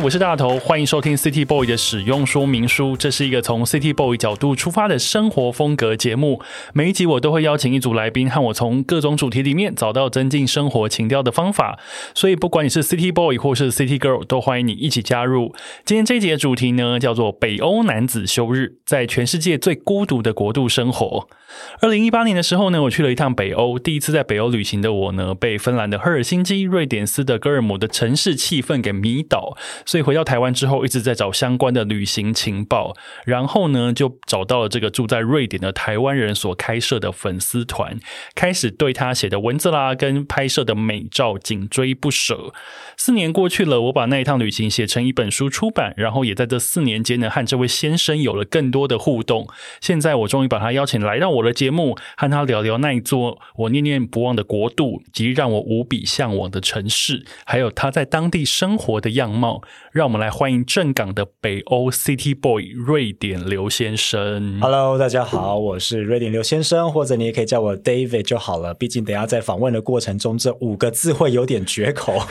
我是大头，欢迎收听 City Boy 的使用说明书。这是一个从 City Boy 角度出发的生活风格节目。每一集我都会邀请一组来宾，和我从各种主题里面找到增进生活情调的方法。所以，不管你是 City Boy 或是 City Girl，都欢迎你一起加入。今天这集的主题呢，叫做北欧男子休日，在全世界最孤独的国度生活。二零一八年的时候呢，我去了一趟北欧。第一次在北欧旅行的我呢，被芬兰的赫尔辛基、瑞典斯德哥尔摩的城市气氛给迷倒。所以回到台湾之后，一直在找相关的旅行情报，然后呢，就找到了这个住在瑞典的台湾人所开设的粉丝团，开始对他写的文字啦，跟拍摄的美照紧追不舍。四年过去了，我把那一趟旅行写成一本书出版，然后也在这四年间呢，和这位先生有了更多的互动。现在我终于把他邀请来到我的节目，和他聊聊那一座我念念不忘的国度，及让我无比向往的城市，还有他在当地生活的样貌。让我们来欢迎正港的北欧 City Boy 瑞典刘先生。Hello，大家好，我是瑞典刘先生，或者你也可以叫我 David 就好了。毕竟等下在访问的过程中，这五个字会有点绝口。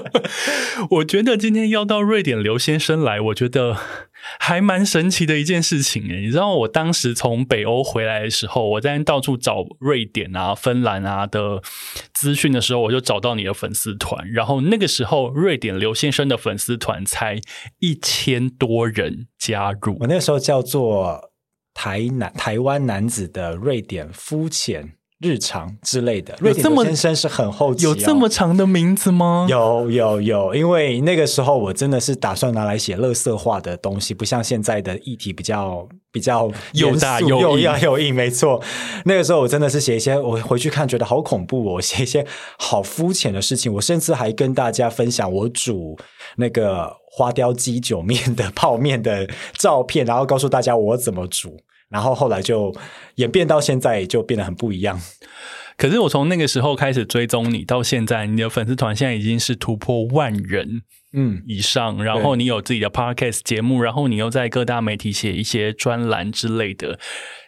我觉得今天要到瑞典刘先生来，我觉得还蛮神奇的一件事情诶。你知道，我当时从北欧回来的时候，我在到处找瑞典啊、芬兰啊的资讯的时候，我就找到你的粉丝团。然后那个时候，瑞典刘先生的粉丝团才一千多人加入。我那时候叫做台南台湾男子的瑞典肤浅日常之类的。瑞典先生是很后期、哦，有这么长的名字吗？有有有，因为那个时候我真的是打算拿来写乐色化的东西，不像现在的议题比较比较又大又要又硬。没错，那个时候我真的是写一些，我回去看觉得好恐怖哦，我写一些好肤浅的事情。我甚至还跟大家分享我煮那个花雕鸡酒面的泡面的照片，然后告诉大家我怎么煮。然后后来就演变到现在，就变得很不一样。可是我从那个时候开始追踪你，到现在，你的粉丝团现在已经是突破万人嗯，以上，然后你有自己的 podcast 节目，然后你又在各大媒体写一些专栏之类的，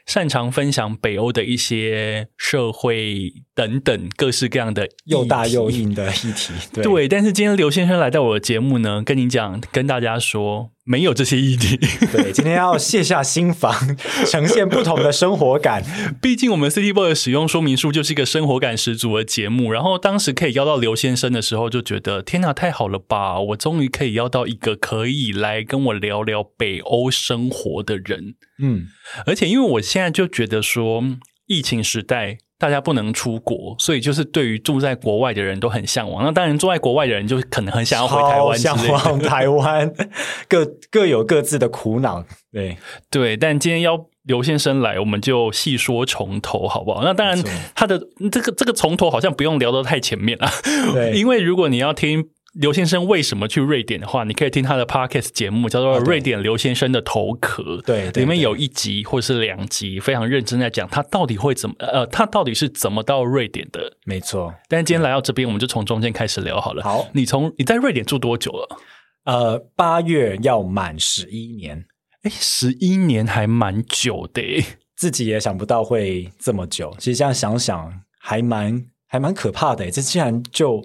擅长分享北欧的一些社会等等各式各样的又大又硬的议题，对。对，但是今天刘先生来到我的节目呢，跟你讲，跟大家说，没有这些议题。对，今天要卸下心防，呈现不同的生活感。毕竟我们 City Boy 的使用说明书就是一个生活感十足的节目，然后当时可以邀到刘先生的时候，就觉得天哪，太好了吧！我终于可以邀到一个可以来跟我聊聊北欧生活的人。嗯，而且因为我现在就觉得说，疫情时代大家不能出国，所以就是对于住在国外的人都很向往。那当然，住在国外的人就可能很想要回台湾向。往台湾，各各有各自的苦恼。对，对，但今天要刘先生来，我们就细说从头，好不好？那当然，他的这个这个从头好像不用聊到太前面了，对因为如果你要听。刘先生为什么去瑞典的话，你可以听他的 podcast 节目，叫做《瑞典刘先生的头壳》。对里面有一集或是两集，非常认真在讲他到底会怎么呃，他到底是怎么到瑞典的。没错。但是今天来到这边，我们就从中间开始聊好了。好你从你在瑞典住多久了？呃，八月要满十一年，哎，十一年还蛮久的诶。自己也想不到会这么久。其实这样想想，还蛮还蛮可怕的耶。这竟然就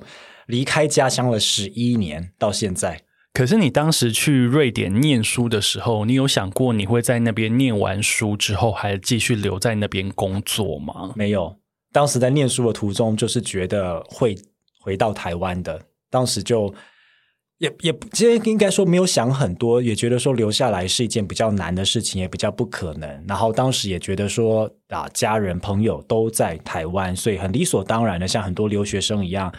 离开家乡了十一年，到现在。可是你当时去瑞典念书的时候，你有想过你会在那边念完书之后还继续留在那边工作吗？没有，当时在念书的途中，就是觉得会回到台湾的，当时就也也不其实应该说没有想很多，也觉得说留下来是一件比较难的事情，也比较不可能。然后当时也觉得说啊，家人朋友都在台湾，所以很理所当然的，像很多留学生一样，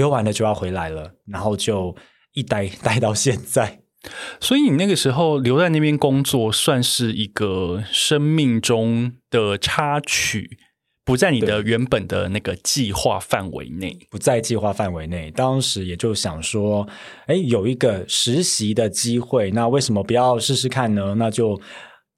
留完了就要回来了，然后就一待待到现在。所以你那个时候留在那边工作，算是一个生命中的插曲，不在你的原本的那个计划范围内。不在计划范围内。当时也就想说，哎，有一个实习的机会，那为什么不要试试看呢？那就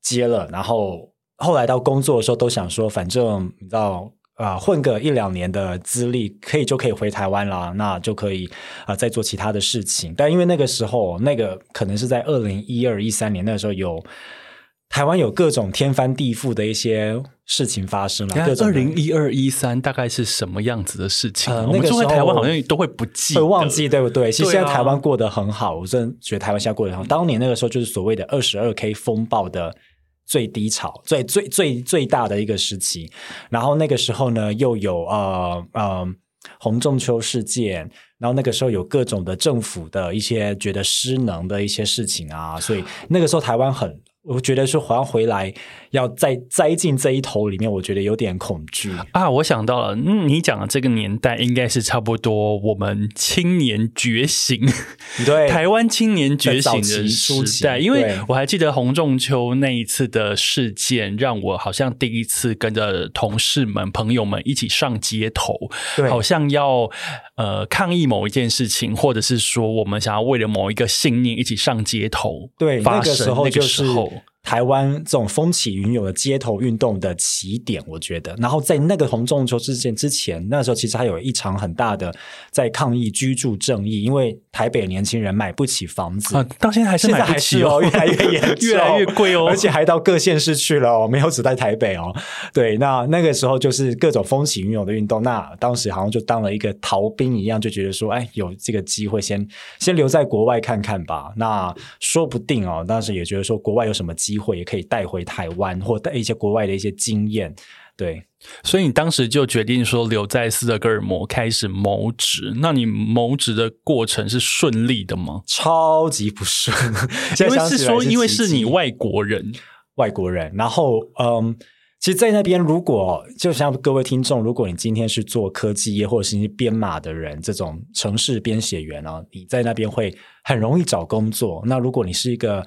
接了。然后后来到工作的时候，都想说，反正你知道，啊、混个一两年的资历，可以就可以回台湾啦，那就可以啊、再做其他的事情。但因为那个时候，那个可能是在二零一二一三年那个时候有。台湾有各种天翻地覆的一些事情发生了，二的零一二一三大概是什么样子的事情啊？呃我们住在那个时候台湾好像都会不记，会忘记，。对不对？其实现在台湾过得很好，我真的觉得台湾现在过得很好。当年那个时候就是所谓的二十二 K 风暴的最低潮，最最最最大的一个时期。然后那个时候呢，又有呃呃洪仲秋事件，然后那个时候有各种的政府的一些觉得失能的一些事情啊，所以那个时候台湾很。我觉得说好像回来要再栽进这一头里面，我觉得有点恐惧。啊，我想到了，嗯，你讲的这个年代应该是差不多我们青年觉醒，对，台湾青年觉醒的时代。因为我还记得洪仲秋那一次的事件，让我好像第一次跟着同事们、朋友们一起上街头，好像要呃抗议某一件事情，或者是说我们想要为了某一个信念一起上街头，对，发生那个时候那个就是时候台湾这种风起云涌的街头运动的起点，我觉得。然后在那个洪仲秋事件之前，那时候其实还有一场很大的在抗议居住正义，因为台北年轻人买不起房子。啊，到现在还是买不起哦，越来越严，越来越贵哦而且还到各县市去了哦，没有只在台北哦。对，那那个时候就是各种风起云涌的运动，那当时好像就当了一个逃兵一样，就觉得说，哎，有这个机会先先留在国外看看吧。那说不定哦，当时也觉得说国外有什么机会，也可以带回台湾或带一些国外的一些经验。对，所以你当时就决定说留在斯德哥尔摩开始谋职，那你谋职的过程是顺利的吗？超级不顺，因为是说，因为是你外国人，外国人，然后嗯。其实，在那边，如果就像各位听众，如果你今天是做科技业或者是你是编码的人，这种城市编写员啊，你在那边会很容易找工作。那如果你是一个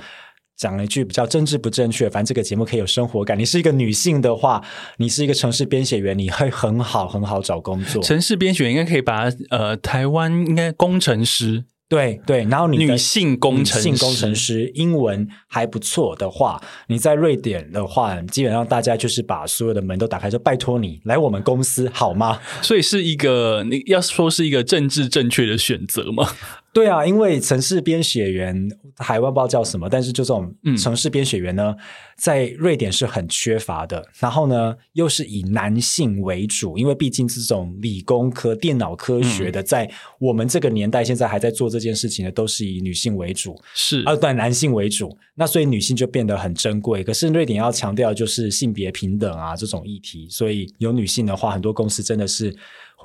讲了一句比较政治不正确，反正这个节目可以有生活感，你是一个女性的话，你是一个城市编写员，你会很好很好找工作。城市编选应该可以把它呃，台湾应该工程师、对对，然后你女性工程师、女性工程师英文还不错的话，你在瑞典的话，基本上大家就是把所有的门都打开，说拜托你来我们公司好吗？所以是一个你要说是一个政治正确的选择吗？对啊，因为城市编写员台湾不知道叫什么，但是就这种嗯城市编写员呢，在瑞典是很缺乏的。然后呢，又是以男性为主，因为毕竟这种理工科、电脑科学嗯的，在我们这个年代现在还在做这件事情的，都是以女性为主。是啊，对，男性为主，那所以女性就变得很珍贵。可是瑞典要强调就是性别平等啊这种议题，所以有女性的话，很多公司真的是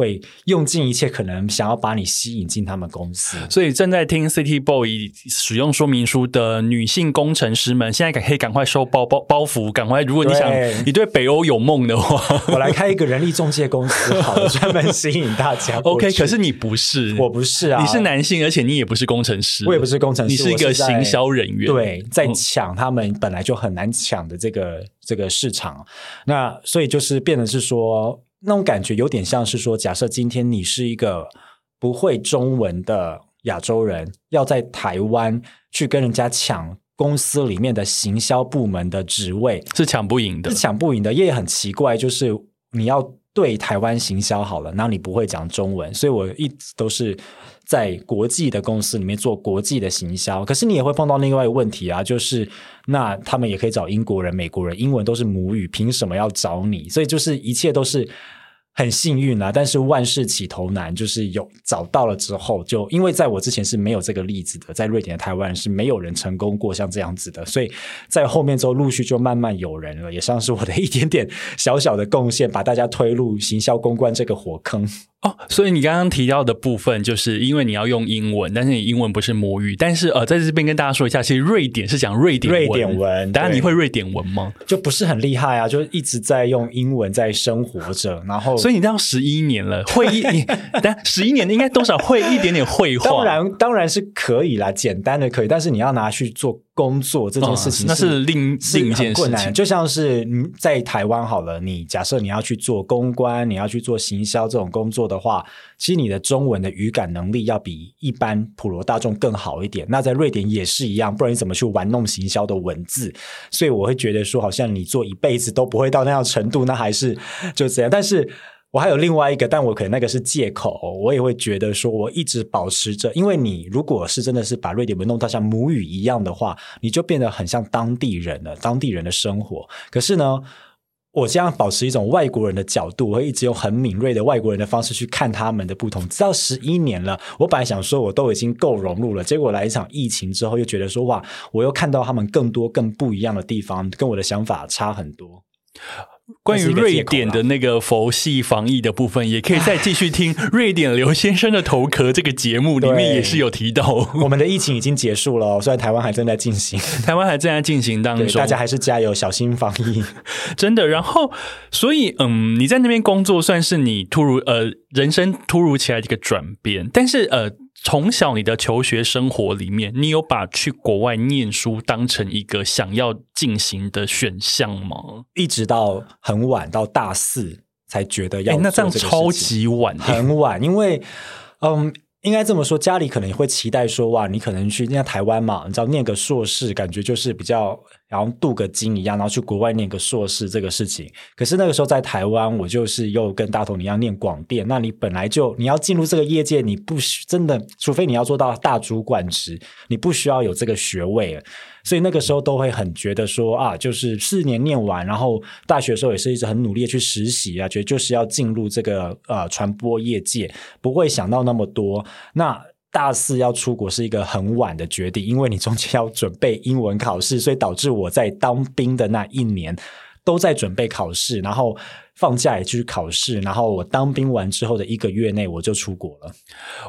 会用尽一切可能想要把你吸引进他们公司。所以正在听 City Boy 使用说明书的女性工程师们，现在赶可以赶快收包包包袱，赶快！如果你想对你对北欧有梦的话我来开一个人力中介公司，好了，专门吸引大家。OK。可是你不是，我不是啊，你是男性，而且你也不是工程师，我也不是工程师，你是一个行销人员。对，在嗯抢他们本来就很难抢的这个这个市场，那所以就是变得是说那种感觉有点像是说，假设今天你是一个不会中文的亚洲人，要在台湾去跟人家抢公司里面的行销部门的职位，是抢不赢的是。抢不赢的，也很奇怪，就是你要对台湾行销好了，那你不会讲中文，所以我一直都是在国际的公司里面做国际的行销。可是你也会碰到另外一个问题啊，就是那他们也可以找英国人、美国人，英文都是母语，凭什么要找你？所以就是一切都是。很幸运啊，但是万事起头难，就是有找到了之后，就因为在我之前是没有这个例子的，在瑞典的台湾是没有人成功过像这样子的，所以在后面之后陆续就慢慢有人了，也算是我的一点点小小的贡献，把大家推入行销公关这个火坑。哦，所以你刚刚提到的部分，就是因为你要用英文，但是你英文不是母语，但是呃，在这边跟大家说一下，其实瑞典是讲瑞典瑞典文当然你会瑞典文吗？就不是很厉害啊，就一直在用英文在生活着，然后所以你这样十一年了，会一你但 十一年应该多少会一点点绘画，当然当然是可以啦，简单的可以，但是你要拿去做工作这件事情、哦那是另另一件很困难。就像是你在台湾好了，你假设你要去做公关，你要去做行销这种工作的话，其实你的中文的语感能力要比一般普罗大众更好一点。那在瑞典也是一样，不然你怎么去玩弄行销的文字？所以我会觉得说，好像你做一辈子都不会到那样程度，那还是就这样。但是我还有另外一个，但我可能那个是借口，我也会觉得说，我一直保持着，因为你如果是真的是把瑞典文弄到像母语一样的话，你就变得很像当地人了，当地人的生活。可是呢，我这样保持一种外国人的角度，我会一直用很敏锐的外国人的方式去看他们的不同。直到十一年了，我本来想说我都已经够融入了，结果来一场疫情之后，又觉得说哇，我又看到他们更多更不一样的地方，跟我的想法差很多。关于瑞典的那个佛系防疫的部分，也可以再继续听 瑞典刘先生的头壳这个节目里面也是有提到。我们的疫情已经结束了，虽然台湾还正在进行，台湾还正在进行当中，大家还是加油，小心防疫。真的，然后所以嗯，你在那边工作算是你突如呃人生突如其来的一个转变，但是呃。从小你的求学生活里面，你有把去国外念书当成一个想要进行的选项吗？一直到很晚，到大四才觉得要。那这样超级晚，很晚，因为嗯。应该这么说，家里可能也会期待说，哇，你可能去念台湾嘛，你知道念个硕士，感觉就是比较，然后镀个金一样，然后去国外念个硕士这个事情。可是那个时候在台湾，我就是又跟大同一样念广电，那你本来就你要进入这个业界，你不需真的，除非你要做到大主管职，你不需要有这个学位。所以那个时候都会很觉得说啊，就是四年念完，然后大学的时候也是一直很努力去实习啊，觉得就是要进入这个呃传播业界，不会想到那么多。那大四要出国是一个很晚的决定，因为你中间要准备英文考试，所以导致我在当兵的那一年都在准备考试，然后。放假也去考试，然后我当兵完之后的一个月内我就出国了。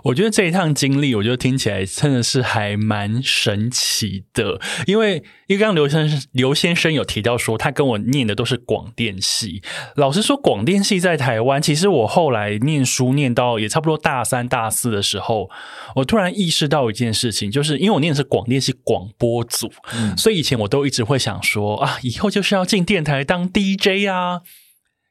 我觉得这一趟经历，我觉得听起来真的是还蛮神奇的。因为因为刚刚刘先生刘先生有提到说，他跟我念的都是广电系。老实说，广电系在台湾，其实我后来念书念到也差不多大三大四的时候，我突然意识到一件事情，就是因为我念的是广电系广播组，所以以前我都一直会想说啊，以后就是要进电台当 DJ 啊。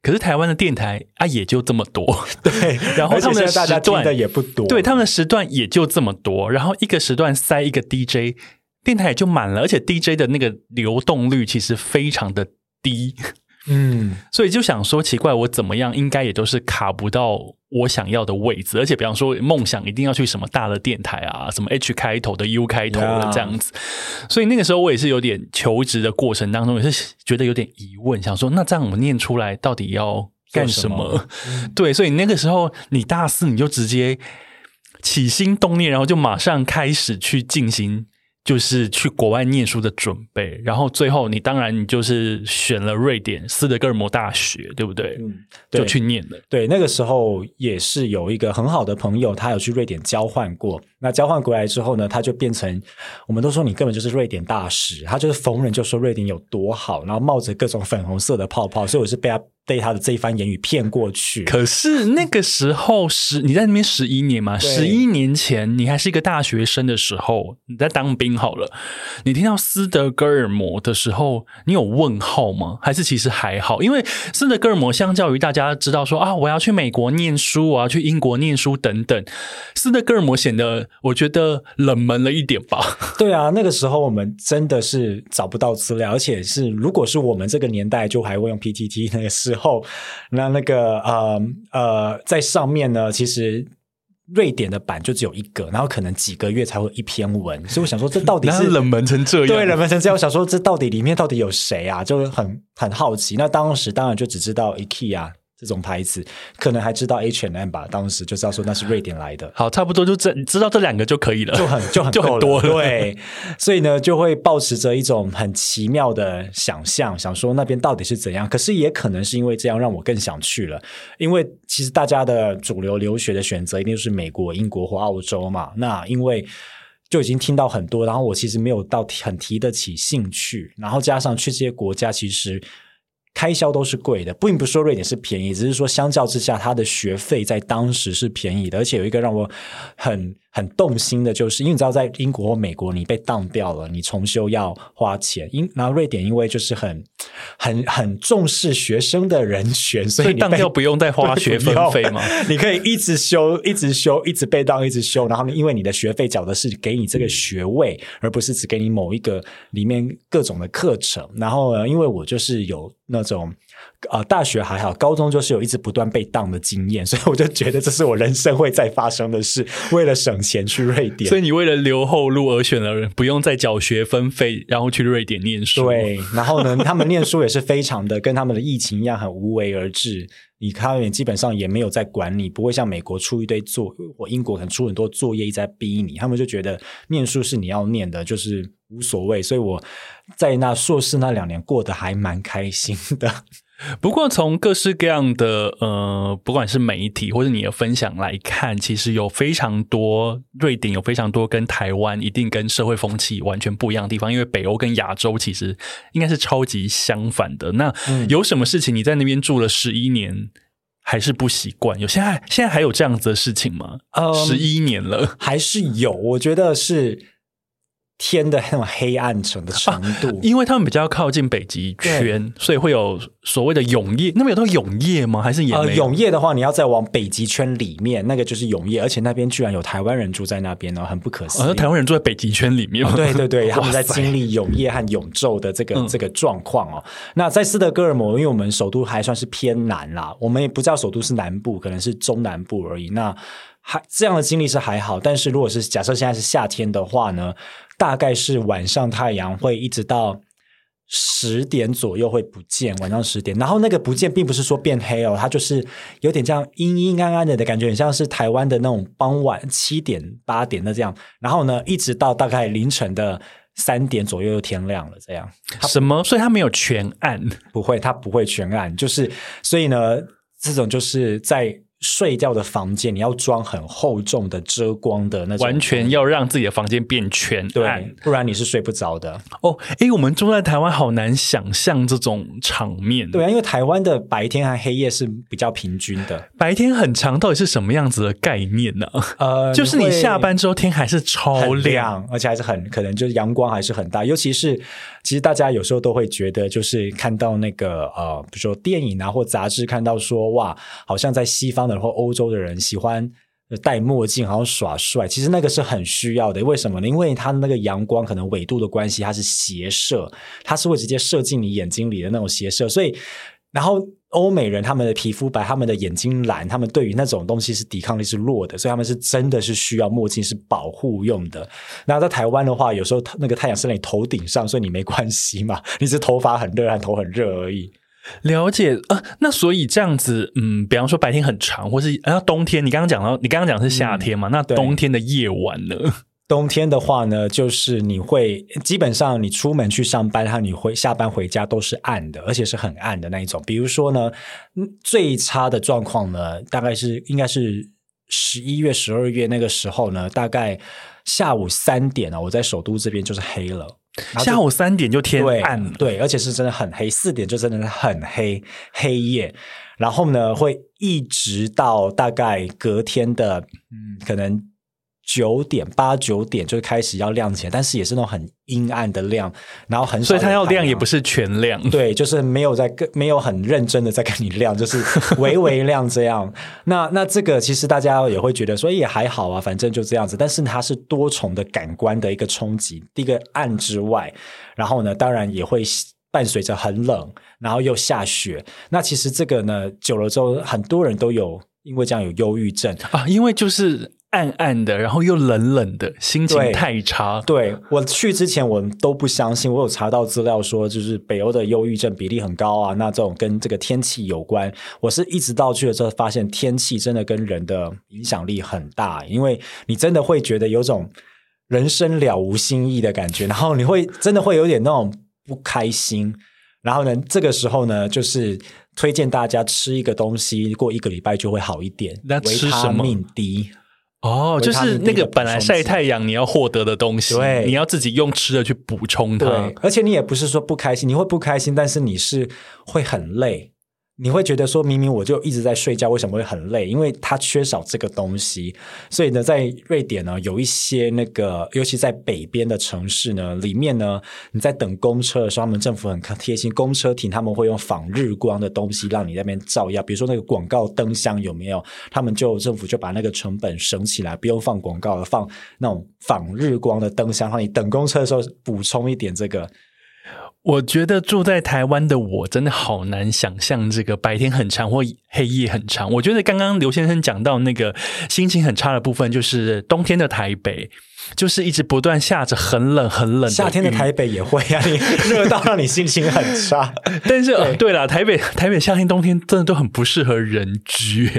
可是台湾的电台啊，也就这么多，对。然后他们的时段的也不多，对，他们的时段也就这么多。然后一个时段塞一个 DJ，电台也就满了，而且 DJ 的那个流动率其实非常的低。嗯，所以就想说，奇怪，我怎么样，应该也都是卡不到我想要的位置。而且，比方说，梦想一定要去什么大的电台啊，什么 H 开头的、U 开头的这样子。所以那个时候，我也是有点求职的过程当中，也是觉得有点疑问，想说，那这样我念出来到底要干什么？对，所以那个时候，你大四你就直接起心动念，然后就马上开始去进行。就是去国外念书的准备，然后最后你当然你就是选了瑞典斯德哥尔摩大学，对不对？嗯，就去念了。对，那个时候也是有一个很好的朋友，他有去瑞典交换过。那交换过来之后呢，他就变成我们都说你根本就是瑞典大使，他就是逢人就说瑞典有多好，然后冒着各种粉红色的泡泡，所以我是被他。被他的这一番言语骗过去。可是那个时候十你在那边十一年嘛，十一年前你还是一个大学生的时候，你在当兵好了。你听到斯德哥尔摩的时候，你有问号吗？还是其实还好？因为斯德哥尔摩相较于大家知道说啊，我要去美国念书，我要去英国念书等等，斯德哥尔摩显得我觉得冷门了一点吧。对啊，那个时候我们真的是找不到资料，而且是如果是我们这个年代，就还会用 PTT 那个时后，那那个呃呃，在上面呢，其实瑞典的版就只有一个，然后可能几个月才会一篇文，所以我想说，这到底 是冷门成这样？对，冷门成这样。我想说，这到底里面到底有谁啊？就很很好奇。那当时当然就只知道 IKEA。这种牌子可能还知道 H and M 吧，当时就知道说那是瑞典来的。好，差不多就这知道这两个就可以了，就很就很 就很多了。对，所以呢，就会保持着一种很奇妙的想象，想说那边到底是怎样。可是也可能是因为这样，让我更想去了。因为其实大家的主流留学的选择一定是美国、英国或澳洲嘛。那因为就已经听到很多，然后我其实没有到很提得起兴趣，然后加上去这些国家，其实。开销都是贵的，并不是说瑞典是便宜，只是说相较之下，它的学费在当时是便宜的，而且有一个让我很。很动心的，就是因为你知道，在英国或美国，你被当掉了，你重修要花钱。英然后瑞典因为就是很很很重视学生的人权，所以当掉不用再花学分 费吗？你可以一直修，一直修，一直被当，一直修。然后因为你的学费缴的是给你这个学位，而不是只给你某一个里面各种的课程。然后因为我就是有那种呃，大学还好，高中就是有一直不断被当的经验，所以我就觉得这是我人生会再发生的事。为了省钱去瑞典，所以你为了留后路而选了不用再缴学分费，然后去瑞典念书。对，然后呢，他们念书也是非常的跟他们的疫情一样，很无为而治。你看，基本上也没有在管你，不会像美国出一堆作，我英国可能出很多作业一直在逼你，他们就觉得念书是你要念的，就是无所谓。所以我在那硕士那两年过得还蛮开心的。不过，从各式各样的呃，不管是媒体或者你的分享来看，其实有非常多瑞典有非常多跟台湾一定跟社会风气完全不一样的地方。因为北欧跟亚洲其实应该是超级相反的。那有什么事情你在那边住了十一年还是不习惯？有现在现在还有这样子的事情吗？十一年了，还是有？我觉得是。天的那种黑暗程的程度，因为他们比较靠近北极圈，所以会有所谓的永夜。那边有到永夜吗？还是也呃，永夜的话，你要再往北极圈里面，那个就是永夜。而且那边居然有台湾人住在那边呢，很不可思议。台湾人住在北极圈里面，对对对，他们在经历永夜和永昼的这个这个状况哦。那在斯德哥尔摩，因为我们首都还算是偏南啦，我们也不知道首都是南部，可能是中南部而已。那还这样的经历是还好，但是如果是假设现在是夏天的话呢？大概是晚上太阳会一直到十点左右会不见，晚上十点，然后那个不见并不是说变黑哦，它就是有点这样阴阴暗暗的的感觉，很像是台湾的那种傍晚七点八点的这样，然后呢，一直到大概凌晨的三点左右又天亮了，这样 什么？所以它没有全暗，不会，它不会全暗，就是所以呢，这种就是在。睡觉的房间，你要装很厚重的遮光的那种，完全要让自己的房间变全暗，不然你是睡不着的。哦，哎，我们住在台湾，好难想象这种场面。对啊，因为台湾的白天和黑夜是比较平均的，白天很长，到底是什么样子的概念呢？呃，就是你下班之后天还是超亮，而且还是很可能就是阳光还是很大，尤其是其实大家有时候都会觉得，就是看到那个呃，比如说电影啊或杂志，看到说哇，好像在西方。然后欧洲的人喜欢戴墨镜，好像耍帅。其实那个是很需要的，为什么呢？因为它那个阳光可能纬度的关系，它是斜射，它是会直接射进你眼睛里的那种斜射。所以，然后欧美人他们的皮肤白，他们的眼睛蓝，他们对于那种东西是抵抗力是弱的，所以他们是真的是需要墨镜是保护用的。那在台湾的话，有时候那个太阳是在你头顶上，所以你没关系嘛，你是头发很热，头很热而已。了解啊，那所以这样子，嗯，比方说白天很长，或是啊冬天，你刚刚讲到，你刚刚讲是夏天嘛？那冬天的夜晚呢？冬天的话呢，就是你会基本上你出门去上班，然后你会下班回家都是暗的，而且是很暗的那一种。比如说呢，最差的状况呢，大概是应该是十一月、十二月那个时候呢，大概下午三点啊，我在首都这边就是黑了。下午三点就天暗，对，而且是真的很黑。四点就真的是很黑，黑夜。然后呢，会一直到大概隔天的，嗯，可能。九点八九点就开始要亮起来，但是也是那种很阴暗的亮，然后很所以它要亮也不是全亮，对，就是没有在跟没有很认真的在跟你亮，就是微微亮这样。那那这个其实大家也会觉得说也还好啊，反正就这样子。但是它是多重的感官的一个冲击，第一个暗之外，然后呢，当然也会伴随着很冷，然后又下雪。那其实这个呢，久了之后，很多人都有因为这样有忧郁症啊，因为就是。暗暗的，然后又冷冷的，心情太差。对我去之前，我都不相信。我有查到资料说，就是北欧的忧郁症比例很高啊。那这种跟这个天气有关。我是一直到去了之后，发现天气真的跟人的影响力很大。因为你真的会觉得有种人生了无新意的感觉，然后你会真的会有点那种不开心。然后呢，这个时候呢，就是推荐大家吃一个东西，过一个礼拜就会好一点。那吃什么？D。哦，就是那个本来晒太阳你要获得的东西，对你要自己用吃的去补充它。而且你也不是说不开心，你会不开心，但是你是会很累。你会觉得说，明明我就一直在睡觉，为什么会很累？因为它缺少这个东西。所以呢，在瑞典呢，有一些那个，尤其在北边的城市呢，里面呢，你在等公车的时候，他们政府很贴心，公车停他们会用仿日光的东西让你那边照耀。比如说那个广告灯箱有没有？他们就政府就把那个成本省起来，不用放广告了，放那种仿日光的灯箱，让你等公车的时候补充一点这个。我觉得住在台湾的我真的好难想象这个白天很长或黑夜很长。我觉得刚刚刘先生讲到那个心情很差的部分，就是冬天的台北。就是一直不断下着很冷很冷，夏天的台北也会啊，你热到让你心情很差。但是对了，台北台北夏天冬天真的都很不适合人居。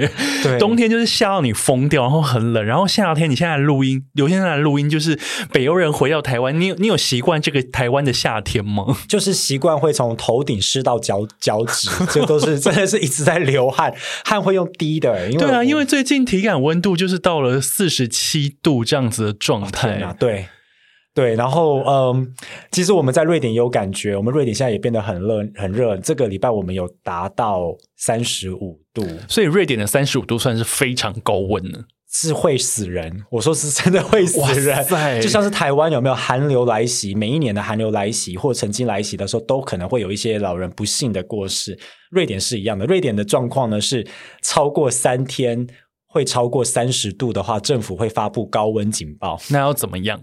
对，冬天就是吓到你疯掉，然后很冷。然后夏天你现在录音，刘先生来录音，就是北欧人回到台湾，你你有习惯这个台湾的夏天吗？就是习惯会从头顶湿到脚 脚趾，这都是真的是一直在流汗，汗会用滴的。因为对啊，因为最近体感温度就是到了四十七度这样子的状态。天啊，对对，然后嗯，其实我们在瑞典也有感觉，我们瑞典现在也变得很热，很热。这个礼拜我们有达到三十五度，所以瑞典的三十五度算是非常高温了，是会死人。我说是真的会死人，就像是台湾有没有寒流来袭？每一年的寒流来袭或曾经来袭的时候，都可能会有一些老人不幸的过世。瑞典是一样的，瑞典的状况呢是超过三天。会超过三十度的话，政府会发布高温警报。那要怎么样？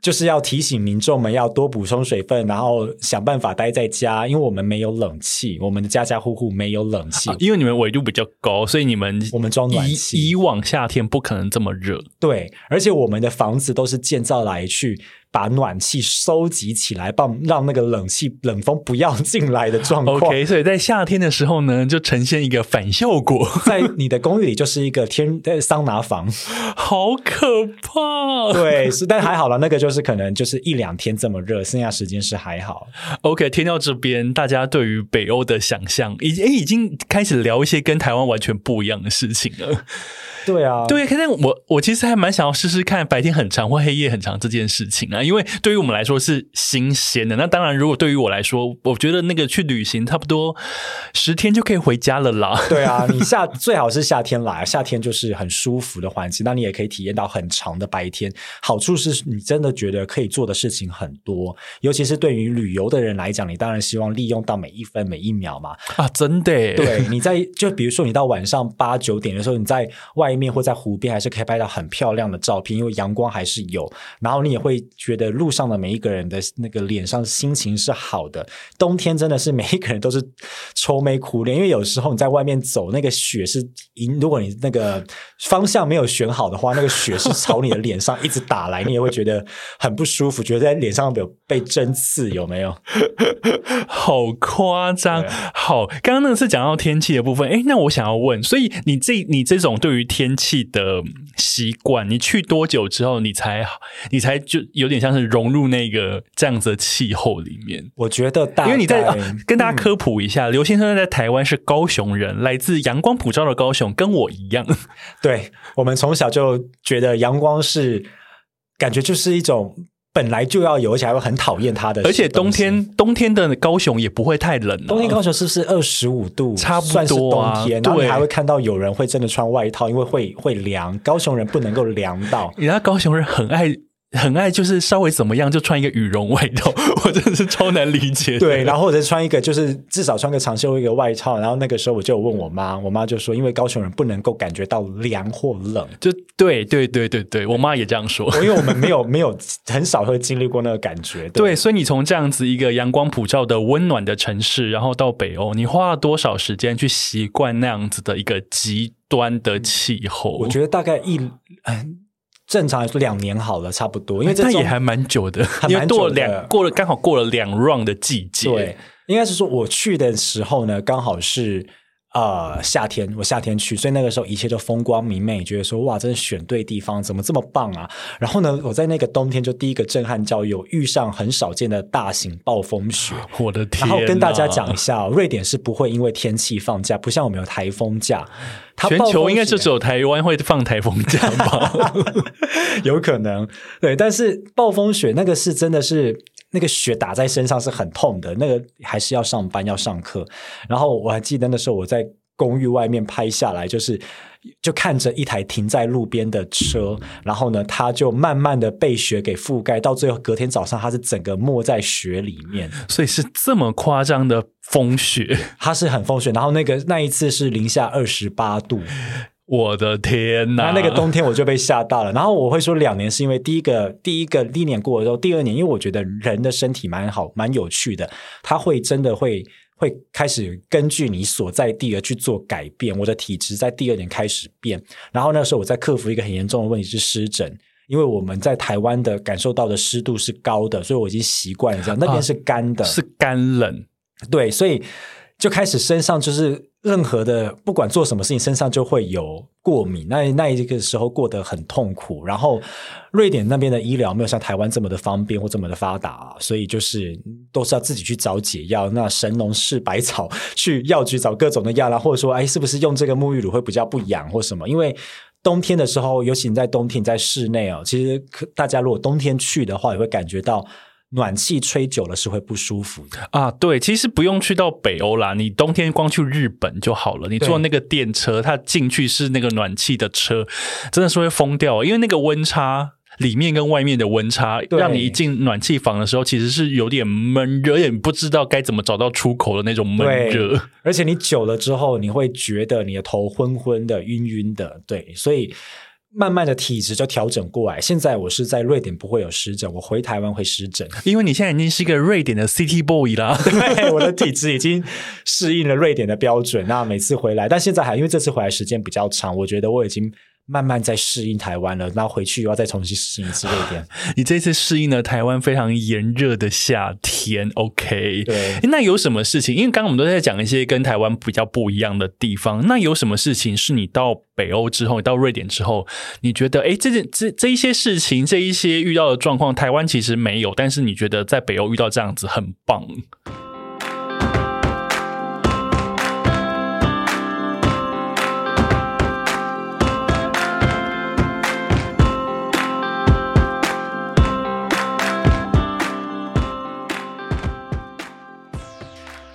就是要提醒民众们要多补充水分，然后想办法待在家，因为我们没有冷气，我们的家家户户没有冷气。因为你们纬度比较高，所以你们我们装暖气。以往夏天不可能这么热。对，而且我们的房子都是建造来去。把暖气收集起来，帮让那个冷气冷风不要进来的状况。OK，所以在夏天的时候呢，就呈现一个反效果，在你的公寓里就是一个天桑拿房，好可怕。对，是，但还好了，那个就是可能就是一两天这么热，剩下时间是还好。OK，听到这边，大家对于北欧的想象，已经已经开始聊一些跟台湾完全不一样的事情了。对啊，对，可是我我其实还蛮想要试试看白天很长或黑夜很长这件事情啊，因为对于我们来说是新鲜的。那当然，如果对于我来说，我觉得那个去旅行差不多十天就可以回家了啦。对啊，你夏 最好是夏天来，夏天就是很舒服的环境，那你也可以体验到很长的白天。好处是你真的觉得可以做的事情很多，尤其是对于旅游的人来讲，你当然希望利用到每一分每一秒嘛。啊，真的，对，你在就比如说你到晚上八九点的时候，你在外。面或在湖边，还是可以拍到很漂亮的照片，因为阳光还是有。然后你也会觉得路上的每一个人的那个脸上心情是好的。冬天真的是每一个人都是愁眉苦脸，因为有时候你在外面走，那个雪是，如果你那个方向没有选好的话，那个雪是朝你的脸上一直打来，你也会觉得很不舒服，觉得在脸上有被针刺，有没有？好夸张！好，刚刚那个是讲到天气的部分，哎，那我想要问，所以你这你这种对于天天气的习惯，你去多久之后，你才你才就有点像是融入那个这样子的气候里面？我觉得大，因为你在跟大家科普一下，刘先生在台湾是高雄人，来自阳光普照的高雄，跟我一样。对我们从小就觉得阳光是感觉就是一种。本来就要有，而且还会很讨厌它的。而且冬天冬天的高雄也不会太冷。冬天高雄是不是二十五度？差不多啊。然后你还会看到有人会真的穿外套，因为会会凉。高雄人不能够凉到。人家高雄人很爱。很爱就是稍微怎么样就穿一个羽绒外套，我真的是超难理解。对，然后或者穿一个就是至少穿个长袖一个外套，然后那个时候我就问我妈，我妈就说，因为高雄人不能够感觉到凉或冷，就对对对对对，我妈也这样说。因为我们没有没有很少会经历过那个感觉。对，所以你从这样子一个阳光普照的温暖的城市，然后到北欧，你花了多少时间去习惯那样子的一个极端的气候？我觉得大概一嗯。正常来说两年好了，差不多，因为这也还蛮久的，还蛮过了两过了刚好过了两 round 的季节。对，应该是说我去的时候呢，刚好是。呃，夏天我夏天去，所以那个时候一切就风光明媚，觉得说哇，真的选对地方，怎么这么棒啊！然后呢，我在那个冬天就第一个震撼教育，遇上很少见的大型暴风雪。我的天！然后跟大家讲一下，瑞典是不会因为天气放假，不像我们有台风假。全球应该就只有台湾会放台风假吧？有可能，对。但是暴风雪那个是真的是。那个雪打在身上是很痛的，那个还是要上班要上课。然后我还记得那时候我在公寓外面拍下来，就是就看着一台停在路边的车，然后呢，它就慢慢的被雪给覆盖，到最后隔天早上它是整个没在雪里面。所以是这么夸张的风雪，它是很风雪。然后那个那一次是零下二十八度。我的天呐！那那个冬天我就被吓到了。然后我会说两年是因为第一个第一个第一年过了之后，第二年因为我觉得人的身体蛮好蛮有趣的，他会真的会会开始根据你所在地而去做改变。我的体质在第二年开始变，然后那时候我在克服一个很严重的问题是湿疹，因为我们在台湾的感受到的湿度是高的，所以我已经习惯了这样，那边是干的，是干冷，对，所以就开始身上就是任何的不管做什么事情，身上就会有过敏。那那一个时候过得很痛苦。然后瑞典那边的医疗没有像台湾这么的方便或这么的发达，所以就是都是要自己去找解药。那神农氏百草去药局找各种的药啦，或者说哎，是不是用这个沐浴乳会比较不痒或什么？因为冬天的时候，尤其你在冬天在室内哦，其实大家如果冬天去的话，也会感觉到。暖气吹久了是会不舒服的啊，对，其实不用去到北欧啦，你冬天光去日本就好了。你坐那个电车，它进去是那个暖气的车，真的是会疯掉，因为那个温差，里面跟外面的温差，让你一进暖气房的时候，其实是有点闷热，有点不知道该怎么找到出口的那种闷热。而且你久了之后，你会觉得你的头昏昏的、晕晕的，对，所以。慢慢的体质就调整过来。现在我是在瑞典不会有湿疹，我回台湾会湿疹，因为你现在已经是一个瑞典的 City Boy 啦。对，我的体质已经适应了瑞典的标准。那每次回来，但现在还因为这次回来时间比较长，我觉得我已经。慢慢在适应台湾了，然后回去又要再重新适应一次瑞典。你这次适应了台湾非常炎热的夏天，OK？对。那有什么事情？因为刚刚我们都在讲一些跟台湾比较不一样的地方。那有什么事情是你到北欧之后，到瑞典之后，你觉得哎，这件这这一些事情，这一些遇到的状况，台湾其实没有，但是你觉得在北欧遇到这样子很棒？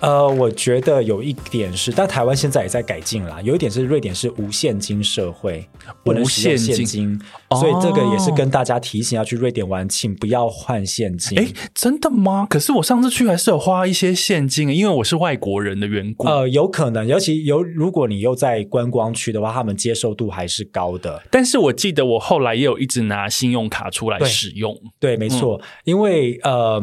呃，我觉得有一点是，但台湾现在也在改进啦。有一点是，瑞典是无现金社会，不能现金，所以这个也是跟大家提醒，要去瑞典玩，请不要换现金。哎，真的吗？可是我上次去还是有花一些现金，因为我是外国人的缘故。呃，有可能，尤其有如果你又在观光区的话，他们接受度还是高的。但是我记得我后来也有一直拿信用卡出来使用。对，没错，因为呃。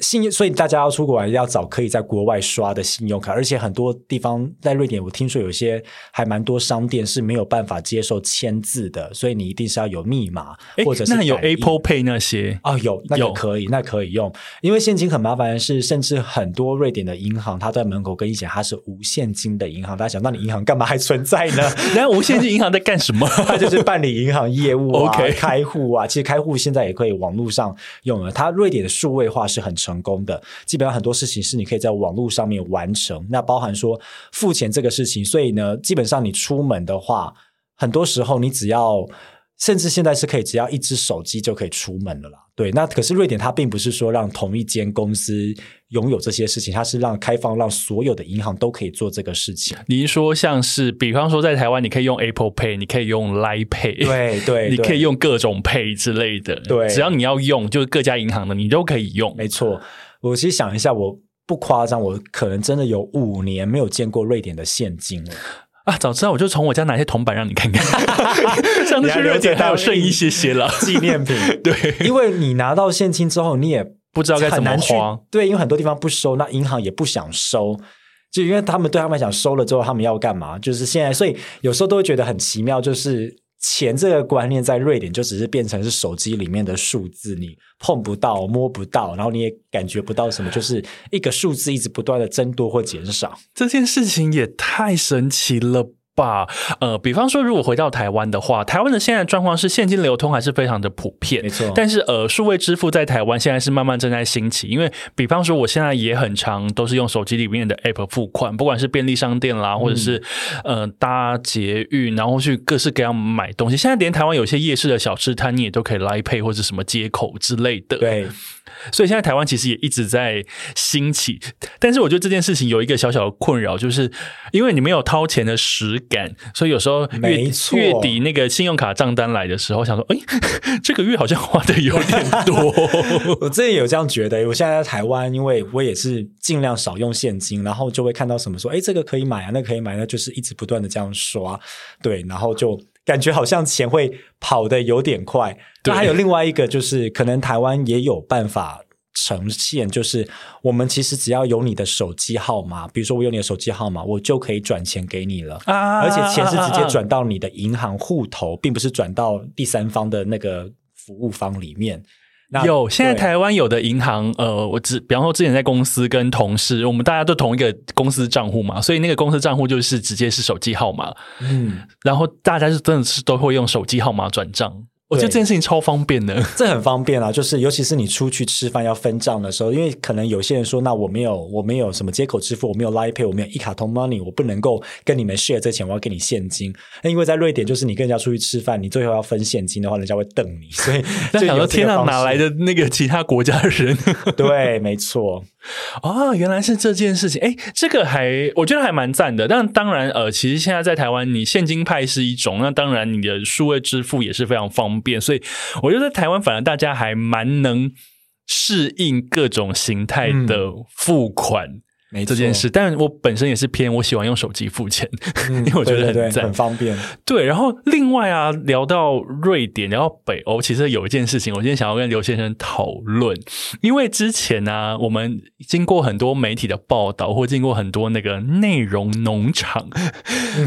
信用，所以大家要出国玩要找可以在国外刷的信用卡，而且很多地方在瑞典，我听说有些还蛮多商店是没有办法接受签字的，所以你一定是要有密码，或者是那有 Apple Pay 那些哦，有那个可以，那可以用，因为现金很麻烦的是，甚至很多瑞典的银行，它在门口跟你讲它是无现金的银行，大家想，那你银行干嘛还存在呢？那无现金银行在干什么？它就是办理银行业务啊，开户啊，其实开户现在也可以网络上用了，它瑞典的数位化是很成。成功的，基本上很多事情是你可以在网络上面完成。那包含说付钱这个事情，所以呢，基本上你出门的话，很多时候你只要，甚至现在是可以只要一只手机就可以出门了啦。对，那可是瑞典它并不是说让同一间公司拥有这些事情，它是让开放让所有的银行都可以做这个事情。您说像是，比方说在台湾，你可以用 Apple Pay，你可以用 Line Pay，对 对，你可以用各种 Pay 之类的，对，只要你要用，就是各家银行的你都可以用。没错，我其实想一下，我不夸张，我可能真的有五年没有见过瑞典的现金了。啊，早知道我就从我家拿一些铜板让你看看。上次去瑞典还有剩一些些了纪念品。对，因为你拿到现金之后，你也不知道该怎么花。对，因为很多地方不收，那银行也不想收，就因为他们对他们讲收了之后，他们要干嘛？就是现在，所以有时候都会觉得很奇妙，就是。钱这个观念在瑞典就只是变成是手机里面的数字，你碰不到、摸不到，然后你也感觉不到什么，就是一个数字一直不断的增多或减少。这件事情也太神奇了。吧，呃，比方说，如果回到台湾的话，台湾的现在状况是现金流通还是非常的普遍，没错。但是，呃，数位支付在台湾现在是慢慢正在兴起，因为，比方说，我现在也很常都是用手机里面的 App 付款，不管是便利商店啦，或者是呃搭捷运，然后去各式各样买东西。现在连台湾有些夜市的小吃摊，你也都可以来配或者什么接口之类的。对。所以现在台湾其实也一直在兴起，但是我觉得这件事情有一个小小的困扰，就是因为你没有掏钱的时感，所以有时候月月底那个信用卡账单来的时候，想说，哎，这个月好像花的有点多。我之前有这样觉得，我现在在台湾，因为我也是尽量少用现金，然后就会看到什么说，哎，这个可以买啊，那个可以买，那就是一直不断的这样刷，对，然后就感觉好像钱会跑的有点快。对那还有另外一个就是，可能台湾也有办法。呈现就是我们其实只要有你的手机号码，比如说我有你的手机号码，我就可以转钱给你了。啊而且钱是直接转到你的银行户头，并不是转到第三方的那个服务方里面。有，现在台湾有的银行，呃，我只比方说之前在公司跟同事，我们大家都同一个公司账户嘛，所以那个公司账户就是直接是手机号码，嗯，然后大家是真的是都会用手机号码转账。我觉得对这件事情超方便的。这很方便啊，就是尤其是你出去吃饭要分账的时候，因为可能有些人说，那我没有我没有什么接口支付，我没有 Line Pay，我没有一卡通 Money，我不能够跟你们 share 这钱，我要给你现金。那因为在瑞典，就是你跟人家出去吃饭，你最后要分现金的话，人家会瞪你，所以那想说，天上方式哪来？的那个其他国家的人？对，没错，哦，原来是这件事情。哎，这个还我觉得还蛮赞的。但当然，呃，其实现在在台湾，你现金派是一种，那当然你的数位支付也是非常方便。所以我觉得在台湾，反而大家还蛮能适应各种形态的付款。没这件事，但我本身也是偏我喜欢用手机付钱，因为我觉得很方便。对，然后另外啊，聊到瑞典，聊到北欧，其实有一件事情，我今天想要跟刘先生讨论，因为之前呢、我们经过很多媒体的报道，或经过很多那个内容农场，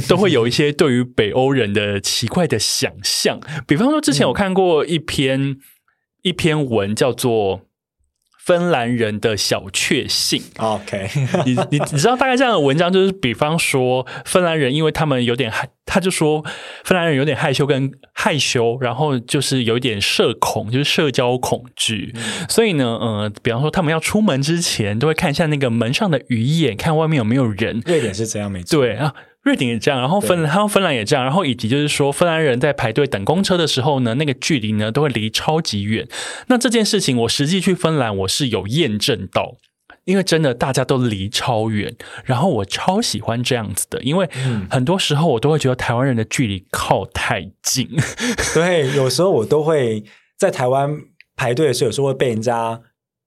都会有一些对于北欧人的奇怪的想象。比方说，之前我看过一篇、一篇文，叫做。芬兰人的小确幸，OK，你你你知道大概这样的文章就是，比方说芬兰人，因为他们有点害，他就说芬兰人有点害羞跟害羞，然后就是有一点社恐，就是社交恐惧，所以呢，呃，比方说他们要出门之前都会看一下那个门上的鱼眼，看外面有没有人。瑞典是怎样，没错。对啊，瑞典也这样，然后芬兰，还有芬兰也这样，然后以及就是说，芬兰人在排队等公车的时候呢，那个距离呢都会离超级远。那这件事情，我实际去芬兰，我是有验证到。因为真的大家都离超远，然后我超喜欢这样子的，因为很多时候我都会觉得台湾人的距离靠太近。对，有时候我都会在台湾排队的时候，有时候会被人家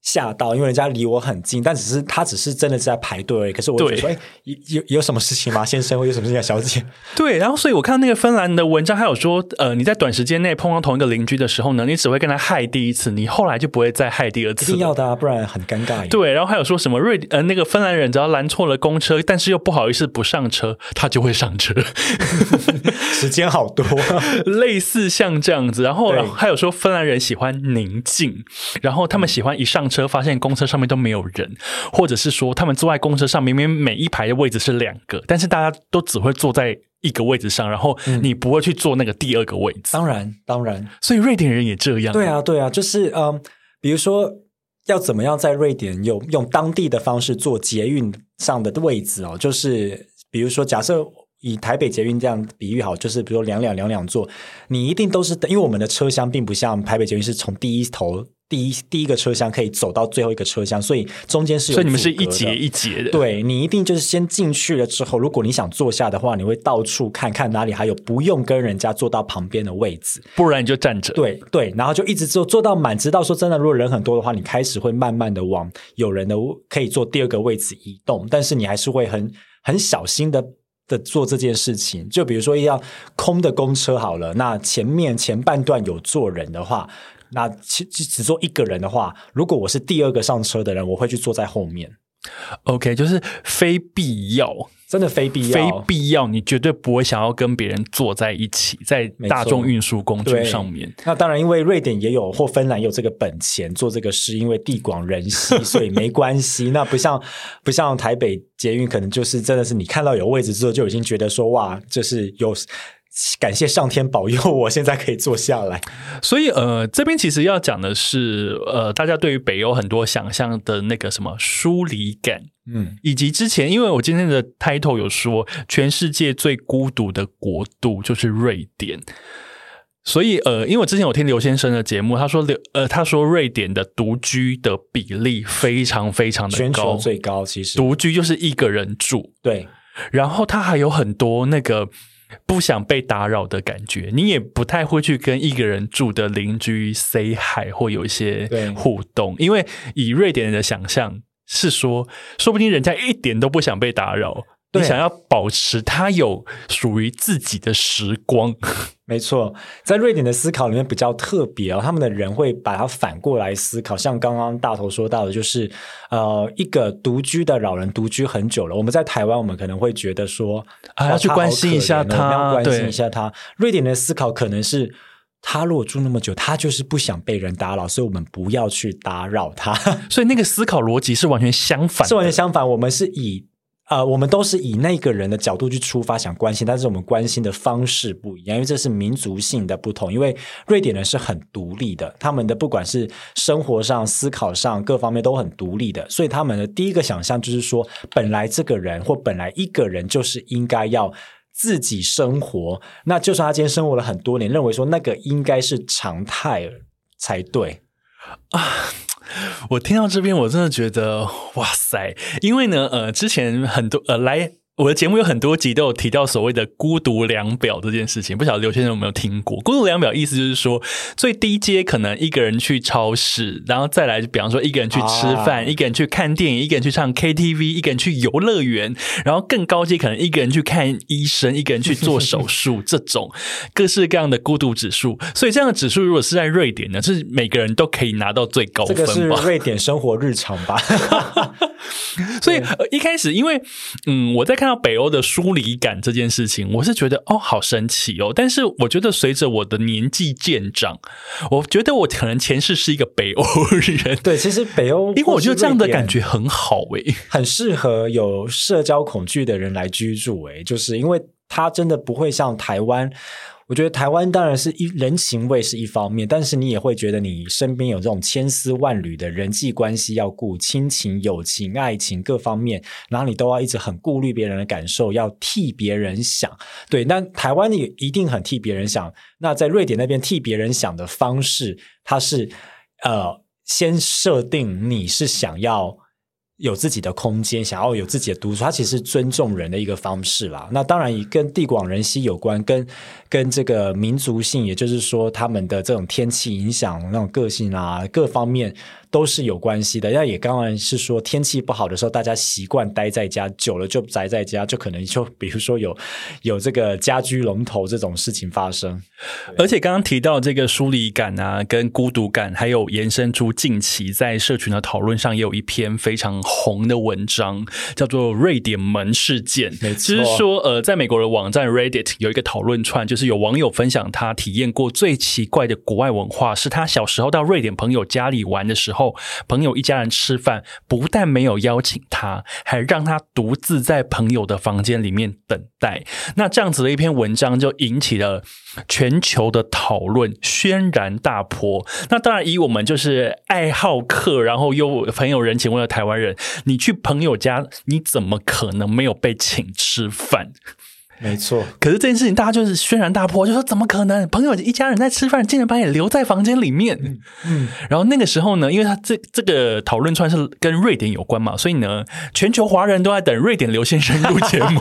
吓到，因为人家离我很近，但只是他只是真的是在排队而已。可是我就觉得说，哎，有有有什么事情吗，先生？或有什么事情啊，小姐？对，然后所以我看到那个芬兰的文章，还有说，呃，你在短时间内碰到同一个邻居的时候呢，你只会跟他害第一次，你后来就不会再害第二次一。定要的啊，不然很尴尬。，对，然后还有说什么瑞呃那个芬兰人只要拦错了公车，但是又不好意思不上车，他就会上车，时间好多。类似像这样子。然后还有说芬兰人喜欢宁静，然后他们喜欢一上车发现公车上面都没有人，或者是说他们坐在公车上明明每一排的位置是两个，但是大家都只会坐在一个位置上，然后你不会去坐那个第二个位置。当然，当然，所以瑞典人也这样。对啊，对啊，就是嗯，比如说要怎么样在瑞典有用当地的方式做捷运上的位置哦，就是比如说假设。以台北捷运这样比喻好，就是比如说两两两两座，你一定都是因为我们的车厢并不像台北捷运是从第一头第一第一个车厢可以走到最后一个车厢，所以中间是有所以你们是一节一节的。对你一定就是先进去了之后，如果你想坐下的话，你会到处看看哪里还有不用跟人家坐到旁边的位置。不然你就站着。对对，然后就一直坐坐到满，直到说真的，如果人很多的话，你开始会慢慢的往有人的可以坐第二个位置移动，但是你还是会很很小心的。的做这件事情，就比如说要空的公车好了，那前面前半段有坐人的话，那其只只坐一个人的话，如果我是第二个上车的人，我会去坐在后面，OK，就是非必要。真的非必要，非必要，你绝对不会想要跟别人坐在一起，在大众运输工具上面。那当然，因为瑞典也有或芬兰也有这个本钱做这个事，因为地广人稀，所以没关系。那不像不像台北捷运，可能就是真的是你看到有位置之后，就已经觉得说哇，就是有感谢上天保佑 我现在可以坐下来。所以，呃，这边其实要讲的是，呃，大家对于北欧很多想象的那个什么疏离感，嗯，以及之前，因为我今天的 title 有说，全世界最孤独的国度就是瑞典。所以，呃，因为我之前有听刘先生的节目，他说刘，呃，他说瑞典的独居的比例非常非常的全球高，最高，其实。独居就是一个人住，对。然后他还有很多那个不想被打扰的感觉，你也不太会去跟一个人住的邻居 say hi 或有一些互动，因为以瑞典人的想象是说，说不定人家一点都不想被打扰。你想要保持他有属于自己的时光，没错，在瑞典的思考里面比较特别哦，他们的人会把它反过来思考，像刚刚大头说到的，就是呃，一个独居的老人独居很久了，我们在台湾，我们可能会觉得说啊要去关心一下他要关心一下他。瑞典的思考可能是。他如果住那么久，他就是不想被人打扰，所以我们不要去打扰他。所以那个思考逻辑是完全相反的。是完全相反，我们是以呃，我们都是以那个人的角度去出发，想关心，但是我们关心的方式不一样，因为这是民族性的不同。因为瑞典人是很独立的，他们的不管是生活上、思考上各方面都很独立的，所以他们的第一个想象就是说，本来这个人或本来一个人就是应该要。自己生活，那就算他今天生活了很多年，认为说那个应该是常态才对啊。我听到这边，我真的觉得哇塞！因为呢，呃，之前很多呃来我的节目有很多集都有提到所谓的孤独量表这件事情，不晓得刘先生有没有听过？孤独量表意思就是说，最低阶可能一个人去超市，然后再来，比方说一个人去吃饭，啊一个人去看电影，一个人去唱 KTV，一个人去游乐园，然后更高阶可能一个人去看医生，一个人去做手术，这种各式各样的孤独指数。所以这样的指数如果是在瑞典呢，是每个人都可以拿到最高这个是？瑞典生活日常吧？所以、呃、一开始，因为嗯，我在看到北欧的疏离感这件事情，我是觉得哦，好神奇哦。但是我觉得随着我的年纪渐长，我觉得我可能前世是一个北欧人，对，其实北欧，因为我觉得这样的感觉很好诶、很适合有社交恐惧的人来居住。诶，就是因为它真的不会像台湾。我觉得台湾当然是一人情味是一方面，但是你也会觉得你身边有这种千丝万缕的人际关系要顾，亲情、友情、爱情各方面，然后你都要一直很顾虑别人的感受，要替别人想。对，那台湾也一定很替别人想。那在瑞典那边替别人想的方式，它是呃先设定你是想要。有自己的空间，想要有自己的独处，它其实尊重人的一个方式啦。那当然也跟地广人稀有关，跟跟这个民族性，也就是说他们的这种天气影响那种个性啊，各方面都是有关系的。那也当然是说天气不好的时候，大家习惯待在家，久了就宅在家，就可能就比如说有有这个家居龙头这种事情发生。而且刚刚提到这个疏离感啊，跟孤独感，还有延伸出近期在社群的讨论上，也有一篇非常红的文章，叫做《瑞典门事件》。没错就是说，呃，在美国的网站 Reddit 有一个讨论串，就是有网友分享他体验过最奇怪的国外文化，是他小时候到瑞典朋友家里玩的时候，朋友一家人吃饭，不但没有邀请他，还让他独自在朋友的房间里面等待。那这样子的一篇文章就引起了全球的讨论，轩然大波。那当然，以我们就是爱好客，然后又很有人情味的台湾人，你去朋友家，你怎么可能没有被请吃饭？没错，可是这件事情，大家就是轩然大波，就说怎么可能？朋友一家人在吃饭，竟然把你留在房间里面。嗯，然后那个时候呢，因为他这这个讨论串是跟瑞典有关嘛，所以呢，全球华人都在等瑞典刘先生录节目。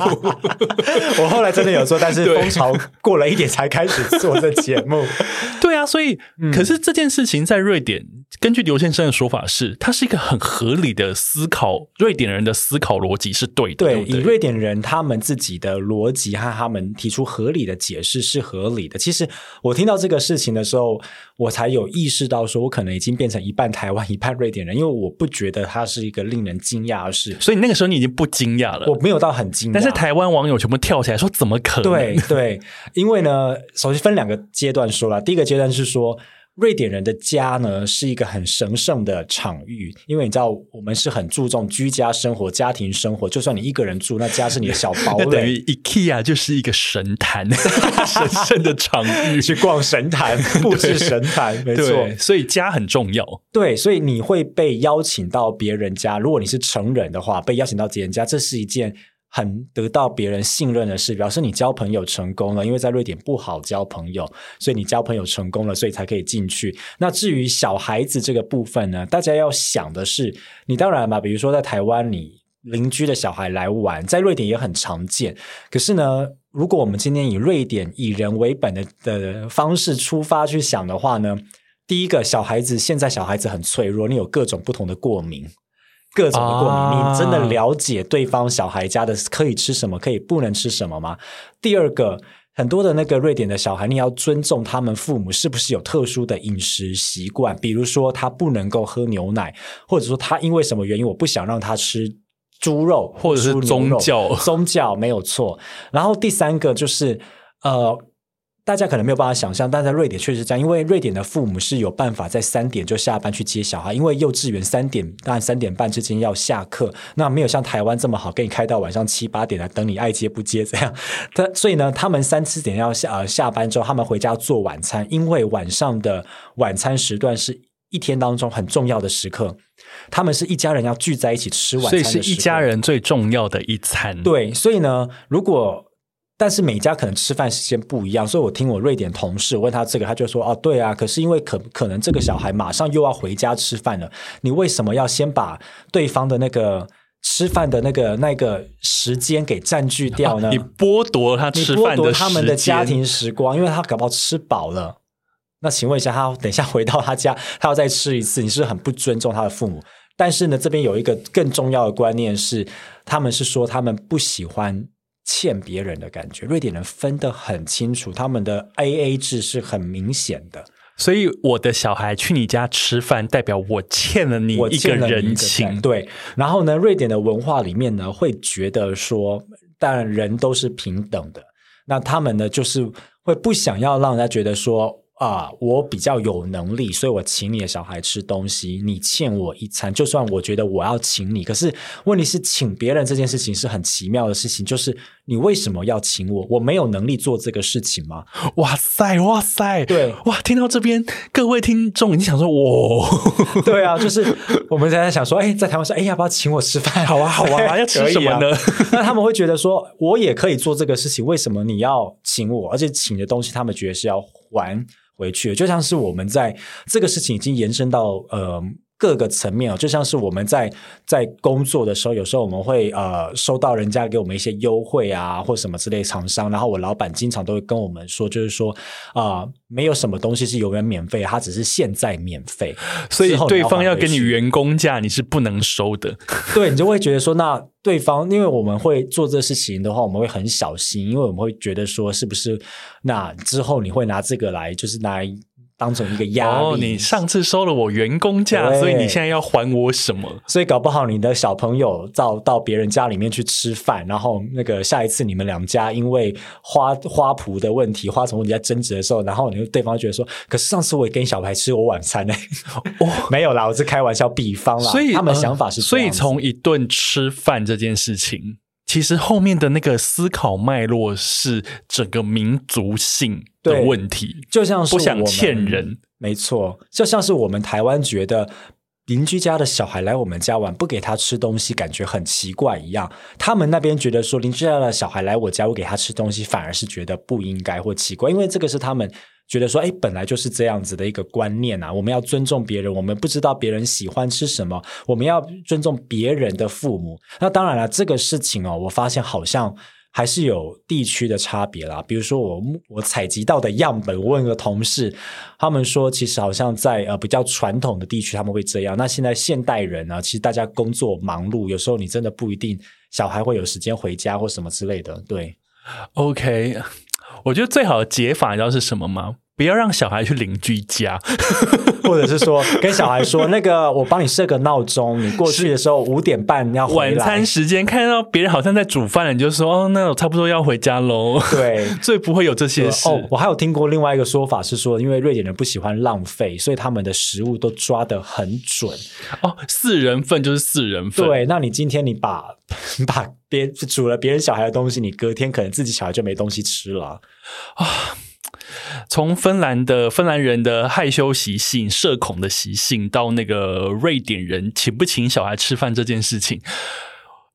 我后来真的有做，但是对风潮过了一点才开始做这节目。对啊，所以、嗯可是这件事情在瑞典，根据刘先生的说法是，他是一个很合理的思考，瑞典人的思考逻辑是对的。对对，对，以瑞典人他们自己的逻辑和他们提出合理的解释是合理的。其实我听到这个事情的时候，我才有意识到，说我可能已经变成一半台湾一半瑞典人，因为我不觉得它是一个令人惊讶的事，所以那个时候你已经不惊讶了。我没有到很惊讶。但是台湾网友全部跳起来说：“怎么可能？”对对，因为呢，首先分两个阶段说了。第一个阶段是说，瑞典人的家呢是一个很神圣的场域，因为你知道我们是很注重居家生活、家庭生活。就算你一个人住，那家是你的小堡 那等于垒。IKEA 就是一个神坛，神圣的场域。去逛神坛，布置神坛，没错，所以家很重要。对，所以你会被邀请到别人家。如果你是成人的话，被邀请到别人家，这是一件很得到别人信任的事，表示你交朋友成功了。因为在瑞典不好交朋友，所以你交朋友成功了，所以才可以进去。那至于小孩子这个部分呢，大家要想的是，你当然嘛，比如说在台湾你。邻居的小孩来玩，在瑞典也很常见。可是呢，如果我们今天以瑞典以人为本的的方式出发去想的话呢，第一个小孩子现在小孩子很脆弱，你有各种不同的过敏。各种的过敏，你真的了解对方小孩家的可以吃什么，可以不能吃什么吗？第二个，很多的那个瑞典的小孩，你要尊重他们父母是不是有特殊的饮食习惯，比如说他不能够喝牛奶，或者说他因为什么原因，我不想让他吃猪肉，或者是宗教，宗教没有错。然后第三个就是呃。大家可能没有办法想象，但在瑞典确实这样，因为瑞典的父母是有办法在三点就下班去接小孩，因为幼稚园三点当然三点半之间要下课，那没有像台湾这么好，给你开到晚上七八点来等你爱接不接这样。他所以呢，他们三四点要下呃下班之后，他们回家做晚餐，因为晚上的晚餐时段是一天当中很重要的时刻，他们是一家人要聚在一起吃晚餐，所以是一家人最重要的一餐。对，所以呢，如果但是每家可能吃饭时间不一样，所以我听我瑞典同事问他这个，他就说：“哦，对啊，可是因为可可能这个小孩马上又要回家吃饭了，你为什么要先把对方的那个吃饭的那个那个 时间给占据掉呢？你剥夺他吃饭的他们的家庭时光，因为他搞不好吃饱了。那请问一下，他等一下回到他家，他要再吃一次，你是很不尊重他的父母。但是呢，这边有一个更重要的观念是，他们是说他们不喜欢。”欠别人的感觉，瑞典人分得很清楚，他们的 A A 制是很明显的。所以我的小孩去你家吃饭，代表我欠了你一个人情。对，然后呢，瑞典的文化里面呢，会觉得说，当然人都是平等的，那他们呢，就是会不想要让人家觉得说。啊，我比较有能力，所以我请你的小孩吃东西，你欠我一餐。就算我觉得我要请你，可是问题是请别人这件事情是很奇妙的事情，就是你为什么要请我？我没有能力做这个事情吗？哇塞，哇塞，对，哇，听到这边各位听众已经想说，哇，对啊，就是我们在想说，哎，在台湾说，哎，要不要请我吃饭？好啊，好啊，要吃什么呢？那他们会觉得说，我也可以做这个事情，为什么你要请我？而且请的东西，他们觉得是要还。回去，就像是我们在这个事情已经延伸到呃。各个层面哦，就像是我们在在工作的时候，有时候我们会呃收到人家给我们一些优惠啊，或什么之类厂商，然后我老板经常都会跟我们说，就是说啊，没有什么东西是永远免费，它只是现在免费，所以对方要给你员工价，你是不能收的。对你就会觉得说，那对方因为我们会做这事情的话，我们会很小心，因为我们会觉得说，是不是那之后你会拿这个来，就是拿。当成一个压力。你上次收了我员工价，所以你现在要还我什么？所以搞不好你的小朋友到到别人家里面去吃饭，然后那个下一次你们两家因为花花圃的问题、花丛问题在争执的时候，然后你对方觉得说：“可是上次我也跟小白吃我晚餐呢。” 没有啦，我是开玩笑，比方啦。所以他们想法是，所以从一顿吃饭这件事情。其实后面的那个思考脉络是整个民族性的问题，就像是不想欠人，没错，就像是我们台湾觉得邻居家的小孩来我们家玩，不给他吃东西，感觉很奇怪一样。他们那边觉得说邻居家的小孩来我家，我给他吃东西，反而是觉得不应该或奇怪，因为这个是他们。觉得说，哎，本来就是这样子的一个观念啊！我们要尊重别人，我们不知道别人喜欢吃什么，我们要尊重别人的父母。那当然了，这个事情哦，我发现好像还是有地区的差别啦。比如说，我我采集到的样本，我问个同事，他们说，其实好像在呃比较传统的地区他们会这样。那现在现代人呢，其实大家工作忙碌，有时候你真的不一定小孩会有时间回家或什么之类的。对，OK。我觉得最好的解法你知道是什么吗？不要让小孩去邻居家，或者是说跟小孩说，那个我帮你设个闹钟，你过去的时候五点半要回来晚餐时间，看到别人好像在煮饭了，你就说哦，那我差不多要回家喽。对，最不会有这些事。我还有听过另外一个说法是说，因为瑞典人不喜欢浪费，所以他们的食物都抓得很准。哦，四人份就是四人份。对，那你今天你把你 把别煮了别人小孩的东西，你隔天可能自己小孩就没东西吃了啊。从芬兰的芬兰人的害羞习性、社恐的习性，到那个瑞典人请不请小孩吃饭这件事情，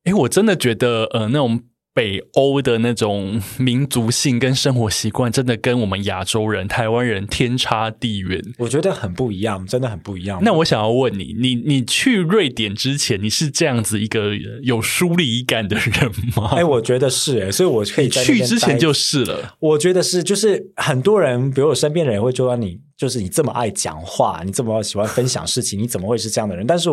诶，我真的觉得，呃，那种北欧的那种民族性跟生活习惯，真的跟我们亚洲人、台湾人天差地远。我觉得很不一样，真的很不一样。那我想要问你，你你去瑞典之前，你是这样子一个有疏离感的人吗？哎，我觉得是哎，所以我可以去之前就是了。我觉得是，就是很多人，比如我身边的人会说你，就是你这么爱讲话，你这么喜欢分享事情，你怎么会是这样的人？但是。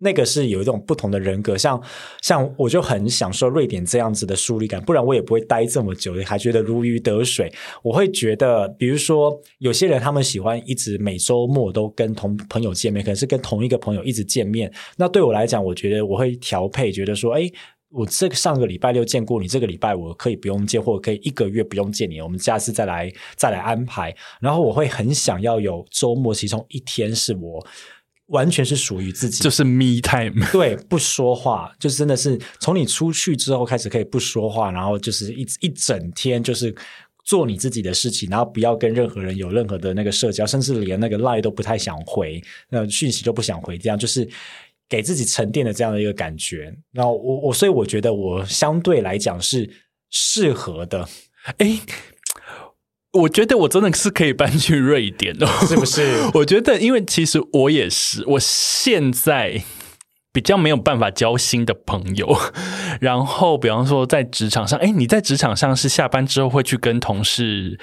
那个是有一种不同的人格，像像我就很享受瑞典这样子的疏离感，不然我也不会待这么久，还觉得如鱼得水。我会觉得，比如说有些人他们喜欢一直每周末都跟同朋友见面，可能是跟同一个朋友一直见面。那对我来讲，我觉得我会调配，觉得说，哎，我这个上个礼拜六见过你，这个礼拜我可以不用见，或者可以一个月不用见你，我们下次再来再来安排。然后我会很想要有周末，其中一天是我。完全是属于自己，就是 me time。对，不说话，就真的是从你出去之后开始可以不说话，然后就是一一整天就是做你自己的事情，然后不要跟任何人有任何的那个社交，甚至连那个 line 都不太想回，那讯息都不想回，这样就是给自己沉淀的这样的一个感觉。然后我我所以我觉得我相对来讲是适合的，哎。我觉得我真的是可以搬去瑞典的，是不是？我觉得，因为其实我也是，我现在。比较没有办法交新的朋友，然后比方说在职场上，哎，你在职场上是下班之后会去跟同事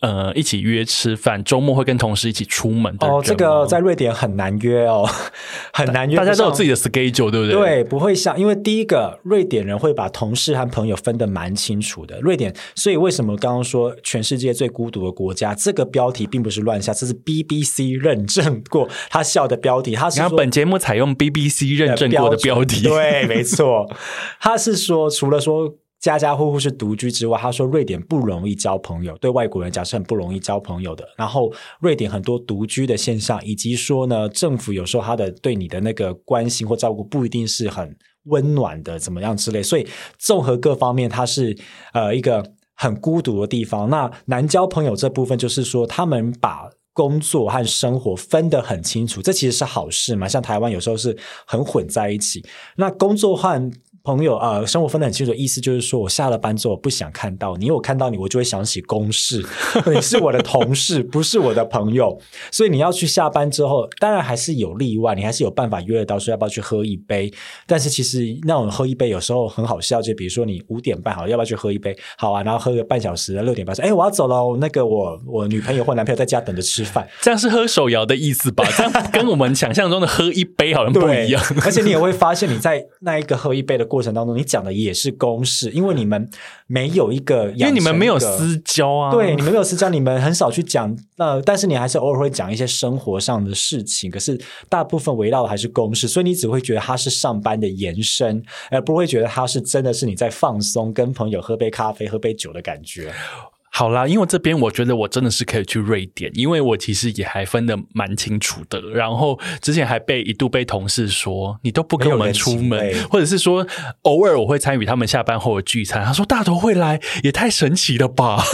呃一起约吃饭，周末会跟同事一起出门的哦。这个在瑞典很难约哦，很难约。大家都有自己的 schedule，对不对？对，不会像因为第一个瑞典人会把同事和朋友分得蛮清楚的。瑞典，所以为什么刚刚说全世界最孤独的国家？这个标题并不是乱下，这是 BBC 认证过他笑的标题。他是说本节目采用 BBC 认证。过的标题对，没错，他是说，除了说家家户户是独居之外，他说瑞典不容易交朋友，对外国人讲是很不容易交朋友的。然后瑞典很多独居的现象，以及说呢，政府有时候他的对你的那个关心或照顾不一定是很温暖的，怎么样之类。所以综合各方面，它是呃一个很孤独的地方。那难交朋友这部分，就是说他们把。工作和生活分得很清楚，这其实是好事嘛？像台湾有时候是很混在一起，那工作和。朋友啊，生活分得很清楚，意思就是说我下了班之后不想看到你，因为我看到你，我就会想起公事。你是我的同事，不是我的朋友，所以你要去下班之后，当然还是有例外，你还是有办法约得到，说要不要去喝一杯。但是其实那种喝一杯有时候很好笑，就比如说你五点半好，要不要去喝一杯？好啊，然后喝个半小时，六点半说，哎，我要走了，那个我我女朋友或男朋友在家等着吃饭，这样是喝手摇的意思吧？这样跟我们想象中的喝一杯好像不一样。而且你也会发现，你在那一个喝一杯的。过程当中，你讲的也是公式，因为你们没有一个，因为你们没有私交啊，对，你们没有私交，你们很少去讲。呃，但是你还是偶尔会讲一些生活上的事情，可是大部分围绕的还是公式，所以你只会觉得它是上班的延伸，而不会觉得它是真的是你在放松，跟朋友喝杯咖啡、喝杯酒的感觉。好啦，因为这边我觉得我真的是可以去瑞典，因为我其实也还分的蛮清楚的。然后之前还被一度被同事说你都不跟我们出门，或者是说偶尔我会参与他们下班后的聚餐。他说大头会来，也太神奇了吧！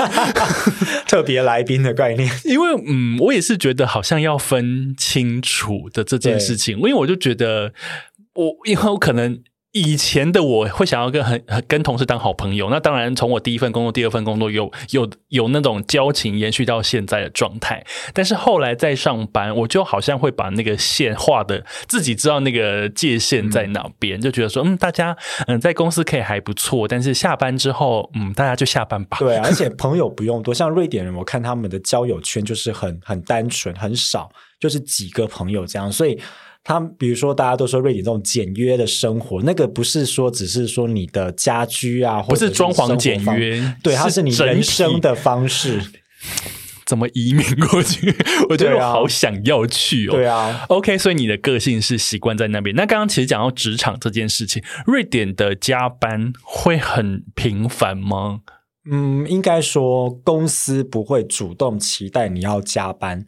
特别来宾的概念，因为嗯，我也是觉得好像要分清楚的这件事情，因为我就觉得我因为我可能。以前的我会想要跟很跟同事当好朋友，那当然从我第一份工作、第二份工作有有有那种交情延续到现在的状态。但是后来在上班，我就好像会把那个线画的自己知道那个界限在哪边，就觉得说，嗯，大家嗯在公司可以还不错，但是下班之后，嗯，大家就下班吧。对，而且朋友不用多，像瑞典人，我看他们的交友圈就是很很单纯，很少，就是几个朋友这样，所以。他比如说，大家都说瑞典这种简约的生活，那个不是说只是说你的家居啊，不是装潢简约，对，它是你人生的方式。怎么移民过去？我觉得我好想要去哦。对啊，OK，所以你的个性是习惯在那边。那刚刚其实讲到职场这件事情，瑞典的加班会很频繁吗？嗯，应该说公司不会主动期待你要加班。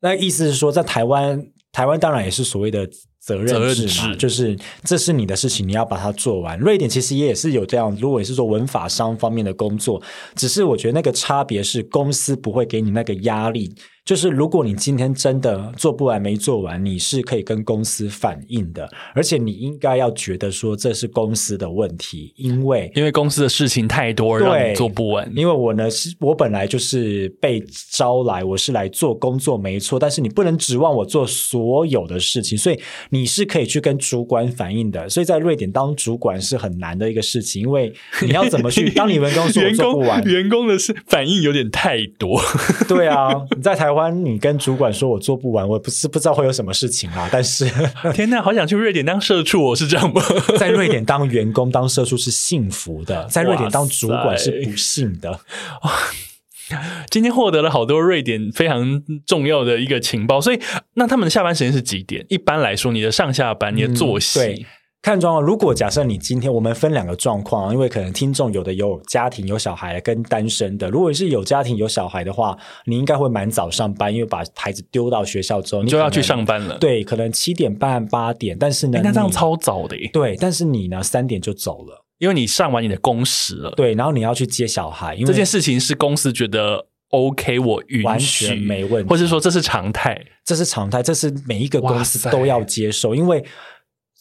那意思是说，在台湾。台湾当然也是所谓的责任制嘛，制就是这是你的事情，你要把它做完。瑞典其实也是有这样，如果你是做文法商方面的工作，只是我觉得那个差别是公司不会给你那个压力。就是如果你今天真的做不完、没做完，你是可以跟公司反映的，而且你应该要觉得说这是公司的问题，因为因为公司的事情太多，让你做不完。因为我呢是我本来就是被招来，我是来做工作没错，但是你不能指望我做所有的事情，所以你是可以去跟主管反映的。所以在瑞典当主管是很难的一个事情，因为你要怎么去 当你员工说我员工做不完，员工的是反应有点太多，对啊，你在台湾你跟主管说我做不完，我不是不知道会有什么事情啦，但是 天哪，好想去瑞典当社畜哦，是这样吗？在瑞典当员工当社畜是幸福的，在瑞典当主管是不幸的。今天获得了好多瑞典非常重要的一个情报，所以那他们的下班时间是几点？一般来说，你的上下班、你的作息，看状况，如果假设你今天我们分两个状况，因为可能听众有的有家庭有小孩跟单身的，如果是有家庭有小孩的话，你应该会蛮早上班，因为把孩子丢到学校之后，你你就要去上班了。对，可能七点半八点，但是呢，诶那这样超早的耶，对，但是你呢三点就走了，因为你上完你的工时了。对，然后你要去接小孩，因为这件事情是公司觉得 OK，我允完许全没问题或是说这是常态。这是常态，这是每一个公司都要接受，因为。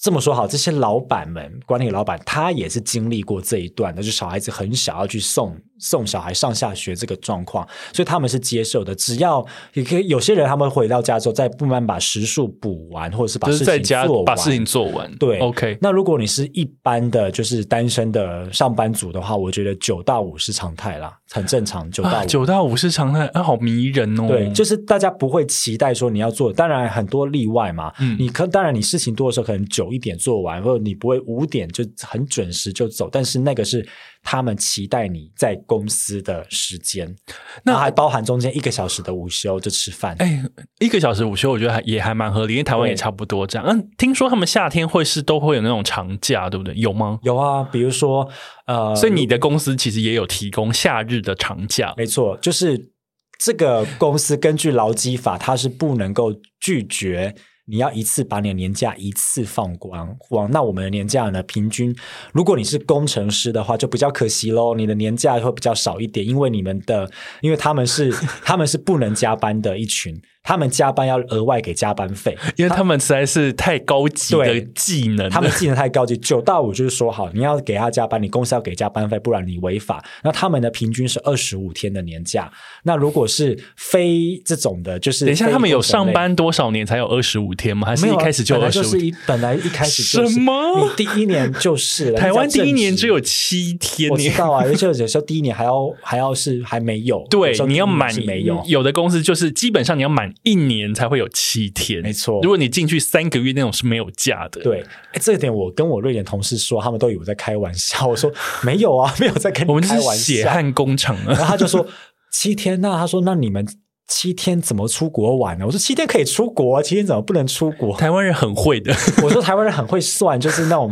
这么说好，这些老板们、管理老板，他也是经历过这一段的，就小孩子很小要去送送小孩上下学这个状况，所以他们是接受的。只要也可以，有些人他们回到家之后，再慢慢把时数补完，或者是把事情做完，家把事情做完，对，OK，那如果你是一般的就是单身的上班族的话，我觉得九到五是常态啦，很正常。九到九到五是常态，啊，好迷人哦。对，就是大家不会期待说你要做，当然很多例外嘛。嗯你可当然你事情多的时候，可能九一点做完，或者你不会五点就很准时就走，但是那个是他们期待你在公司的时间，那那还包含中间一个小时的午休就吃饭。哎，一个小时午休，我觉得还也还蛮合理，因为台湾也差不多这样。嗯，听说他们夏天会是都会有那种长假，对不对？有吗？有啊，比如说呃，所以你的公司其实也有提供夏日的长假。没错，就是这个公司根据劳基法，它是不能够拒绝你要一次把你的年假一次放光光。那我们的年假呢，平均如果你是工程师的话，就比较可惜喽，你的年假会比较少一点，因为你们的，因为他们是 他们是不能加班的一群，他们加班要额外给加班费，因为他们实在是太高级的对技能，他们技能太高级，九到五就是说好，你要给他加班，你公司要给加班费，不然你违法。那他们的平均是二十五天的年假。那如果是非这种的，就是等一下，他们有上班多少年才有二十五天吗？还是一开始就二十五？就是一本来一开始就是什么你第一年就是了台湾第一年只。有七天呢。我知道啊，而且有时候第一年还要还要是还没有，对你要满是没有，有的公司就是基本上你要满一年才会有七天，没错如果你进去三个月那种是没有假的。对，哎，这一点我跟我瑞典同事说，他们都以为我在开玩笑。我说没有啊，没有在跟我们就是你开玩笑。血汗工厂啊。然后他就说七天，那他说那你们七天怎么出国玩呢？我说七天可以出国，啊七天怎么不能出国？台湾人很会的，我说台湾人很会算，就是那种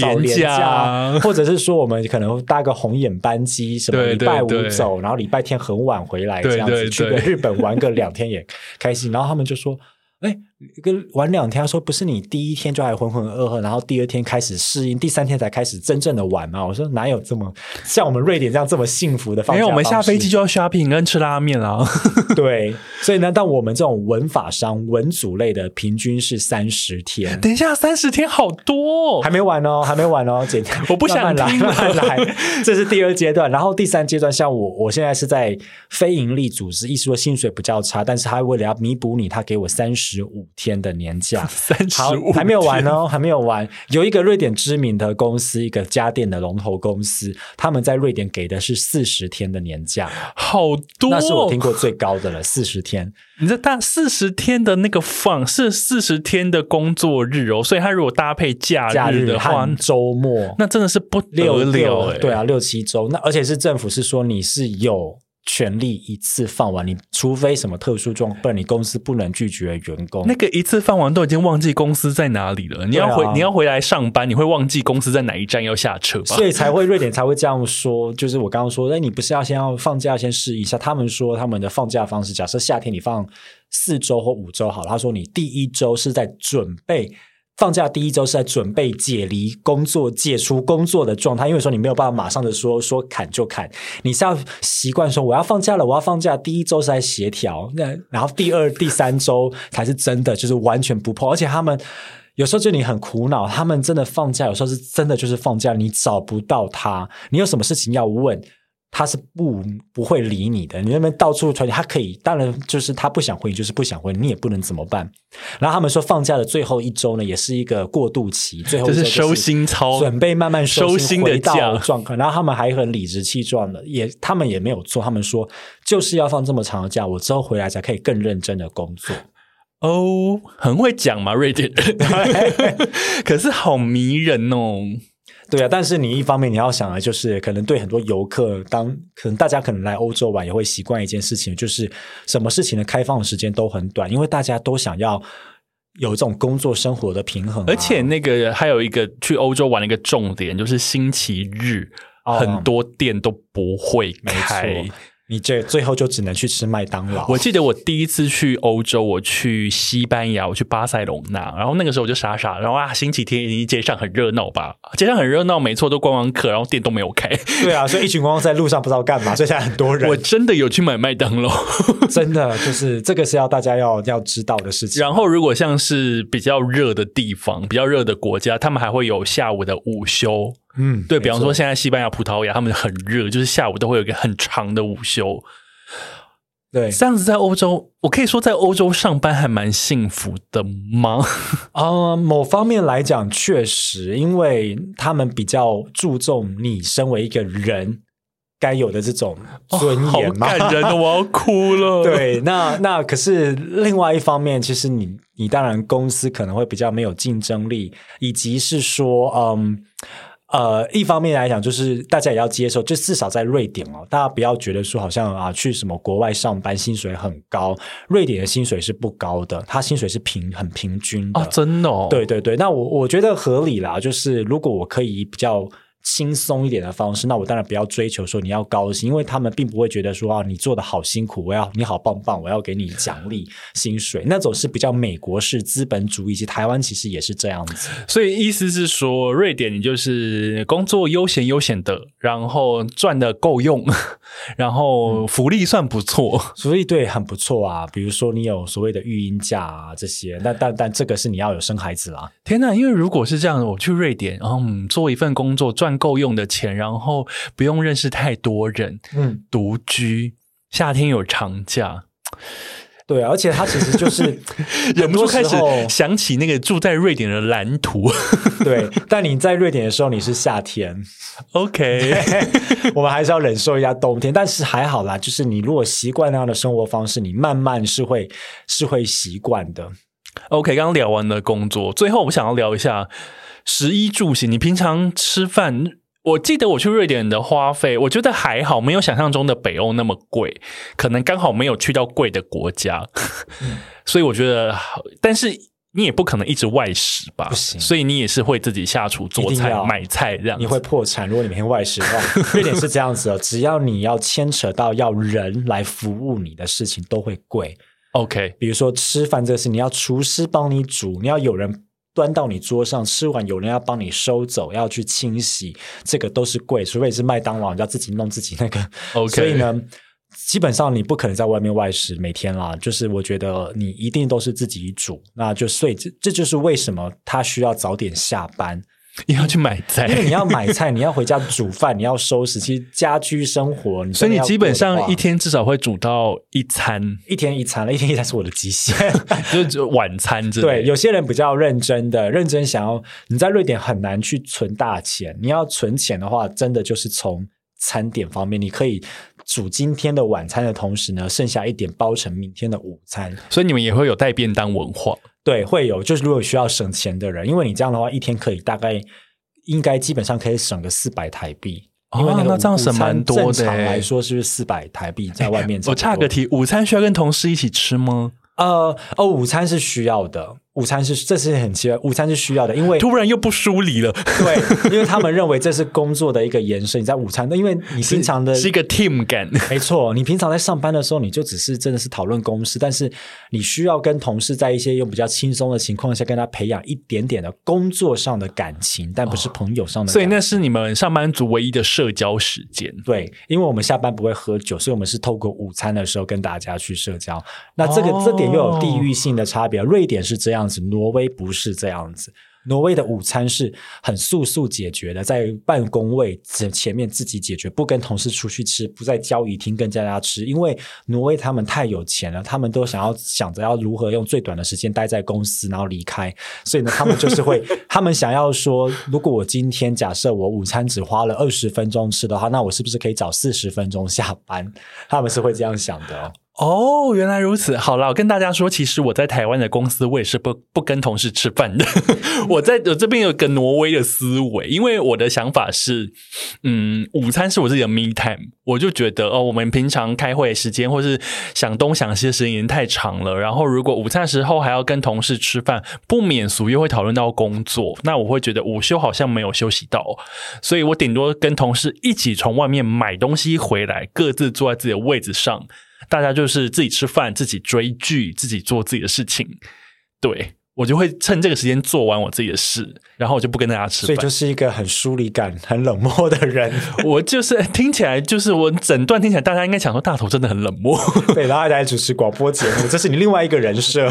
早廉廉价啊或者是说我们可能搭个红眼班机，什么礼拜五走，然后礼拜天很晚回来，这样子对去个日本玩个两天也开心。然后他们就说。哎，跟玩两天，他说不是你第一天就还浑浑噩噩，然后第二天开始适应，第三天才开始真正的玩吗？我说哪有这么像我们瑞典这样这么幸福的放假？因为我们下飞机就要 shopping 跟吃拉面了。对，所以呢，但我们这种文法商文组类的，平均是三十天。等一下，三十天好多、哦，还没完哦，还没完哦，姐，我不想来，慢慢来。这是第二阶段，然后第三阶段，像我，我现在是在非盈利组织，意思说薪水比较差，但是他为了要弥补你，他给我三十五天的年假。三十好五，还没有完哦，还没有完。有一个瑞典知名的公司，一个家电的龙头公司，他们在瑞典给的是四十天的年假，好多、哦，那是我听过最高的了，四十天。你这大四十天的那个放是四十天的工作日哦，所以他如果搭配假假日日的话，和周末，那真的是不六六哎。对啊，六七周。那而且是政府是说你是有全力一次放完，你除非什么特殊状况，不然你公司不能拒绝员工。那个一次放完都已经忘记公司在哪里了。你要回、啊你要回来上班，你会忘记公司在哪一站要下车吧？所以才会瑞典才会这样说，就是我刚刚说，哎，你不是要先要放假先试一下？他们说他们的放假方式，假设夏天你放四周或五周好了，他说你第一周是在准备。放假第一周是在准备解离工作、解除工作的状态，因为说你没有办法马上的说说砍就砍，你是要习惯说我要放假了，我要放假。第一周是在协调，那然后第二、第三周才是真的就是完全不碰，而且他们有时候就你很苦恼，他们真的放假，有时候是真的就是放假，你找不到他，你有什么事情要问。他是不不会理你的，你那边到处传，他可以，当然就是他不想回你，就是不想回你，你也不能怎么办。然后他们说放假的最后一周呢，也是一个过渡期，最后就是收心操准备慢慢收心的回到假状况。然后他们还很理直气壮的，也他们也没有错，他们说就是要放这么长的假，我之后回来才可以更认真的工作。哦，很会讲嘛，瑞典人，可是好迷人哦。对啊，但是你一方面你要想的就是，可能对很多游客，当可能大家可能来欧洲玩也会习惯一件事情，就是什么事情的开放的时间都很短，因为大家都想要有这种工作生活的平衡啊、而且那个还有一个去欧洲玩的一个重点，就是星期日、哦。很多店都不会没开错。，你这最后就只能去吃麦当劳。我记得我第一次去欧洲，我去西班牙，我去巴塞隆纳，然后那个时候我就傻傻，然后啊，星期天街上很热闹吧？街上很热闹，没错，都观光客，然后店都没有开。对啊，所以一群观光在路上不知道干嘛，所以现在很多人我真的有去买麦当劳。真的就是这个是要大家要要知道的事情。然后，如果像是比较热的地方、比较热的国家，他们还会有下午的午休。嗯，对比方说，现在西班牙、葡萄牙，他们很热，就是下午都会有一个很长的午休。对这样子在欧洲，我可以说在欧洲上班还蛮幸福的吗？啊、某方面来讲，确实，因为他们比较注重你身为一个人该有的这种尊好严嘛。感人的，我要哭了。，对，那那可是另外一方面，其实你你当然公司可能会比较没有竞争力，以及是说，嗯。呃，一方面来讲，就是大家也要接受，就至少在瑞典哦，大家不要觉得说好像啊去什么国外上班薪水很高，瑞典的薪水是不高的，它薪水是平很平均的哦，真的哦，对对对，那我我觉得合理啦。就是如果我可以比较轻松一点的方式，那我当然不要追求说你要高薪，因为他们并不会觉得说啊你做的好辛苦，我要你好棒棒，我要给你奖励薪水，那种是比较美国式资本主义，以及台湾其实也是这样子。所以意思是说，瑞典你就是工作悠闲悠闲的，然后赚的够用，然后福利算不错。所以对很不错啊，比如说你有所谓的育婴假啊这些，那但但这个是你要有生孩子啦。天呐！因为如果是这样，我去瑞典，嗯，做一份工作赚够用的钱，然后不用认识太多人，嗯，独居，夏天有长假，对啊，而且他其实就是 忍不住开始想起那个住在瑞典的蓝图。对，但你在瑞典的时候你是夏天，OK，我们还是要忍受一下冬天，但是还好啦，就是你如果习惯那样的生活方式，你慢慢是会是会习惯的。OK，刚刚聊完了工作，最后我想要聊一下食衣住行。你平常吃饭，我记得我去瑞典的花费，我觉得还好，没有想象中的北欧那么贵，可能刚好没有去到贵的国家，所以我觉得，但是。你也不可能一直外食吧？不行所以你也是会自己下厨做菜买菜这样。你会破产，如果你每天外食的话。瑞典是这样子的，只要你要牵扯到要人来服务你的事情，都会贵。OK，比如说吃饭这个事，你要厨师帮你煮，你要有人端到你桌上，吃完有人要帮你收走，要去清洗，这个都是贵。除非是麦当劳，你要自己弄自己那个。OK 所以呢，基本上你不可能在外面外食每天啦。就是我觉得你一定都是自己煮，那就所以这这就是为什么他需要早点下班。你要去买菜，因为你要买菜，你要回家煮饭，你要收拾，其实家居生活，所以你基本上一天至少会煮到一餐，一天一餐了，一天一餐是我的极限。就是晚餐之类对，有些人比较认真的，认真想要你在瑞典很难去存大钱。你要存钱的话，真的就是从餐点方面，你可以煮今天的晚餐的同时呢，剩下一点包成明天的午餐。所以你们也会有带便当文化。对，会有，就是如果需要省钱的人，因为你这样的话，一天可以大概应该基本上可以省个四百台币。因为那这样省蛮多的正常欸来说是不是四百台币在外面？我岔个，题，午餐需要跟同事一起吃吗？呃，哦，午餐是需要的，午餐是这是很奇怪，午餐是需要的，因为突然又不疏离了，对，因为 他们认为这是工作的一个延伸。你在午餐，因为你平常的是一个 team 感。没错，你平常在上班的时候，你就只是真的是讨论公事，但是你需要跟同事在一些用比较轻松的情况下，跟他培养一点点的工作上的感情，但不是朋友上的感情。所以那是你们上班族唯一的社交时间。对，因为我们下班不会喝酒，所以我们是透过午餐的时候跟大家去社交。那这个、哦这点又有地域性的差别，瑞典是这样样子，挪威不是这样子。挪威的午餐是很速速解决的，在办公位前前面自己解决，不跟同事出去吃，不在交易厅跟大家吃，因为挪威他们太有钱了，他们都想要想着要如何用最短的时间待在公司，然后离开，所以呢，他们就是会，他们想要说，如果我今天假设我午餐只花了二十分钟吃的话，那我是不是可以早四十分钟下班？他们是会这样想的哦。哦，原来如此。好了，我跟大家说，其实我在台湾的公司，我也是不不跟同事吃饭的。我在我这边有个挪威的思维，因为我的想法是，嗯，午餐是我自己的 me time，我就觉得哦，我们平常开会时间或是想东想西的时间已经太长了。然后如果午餐时候还要跟同事吃饭，不免俗又会讨论到工作，那我会觉得午休好像没有休息到，所以我顶多跟同事一起从外面买东西回来，各自坐在自己的位置上。大家就是自己吃饭、自己追剧、自己做自己的事情。对我就会趁这个时间做完我自己的事，然后我就不跟大家吃饭。所以就是一个很疏离感、很冷漠的人。我就是听起来，就是我整段听起来，大家应该想说大头真的很冷漠。对，然后还来主持广播节目，这是你另外一个人设。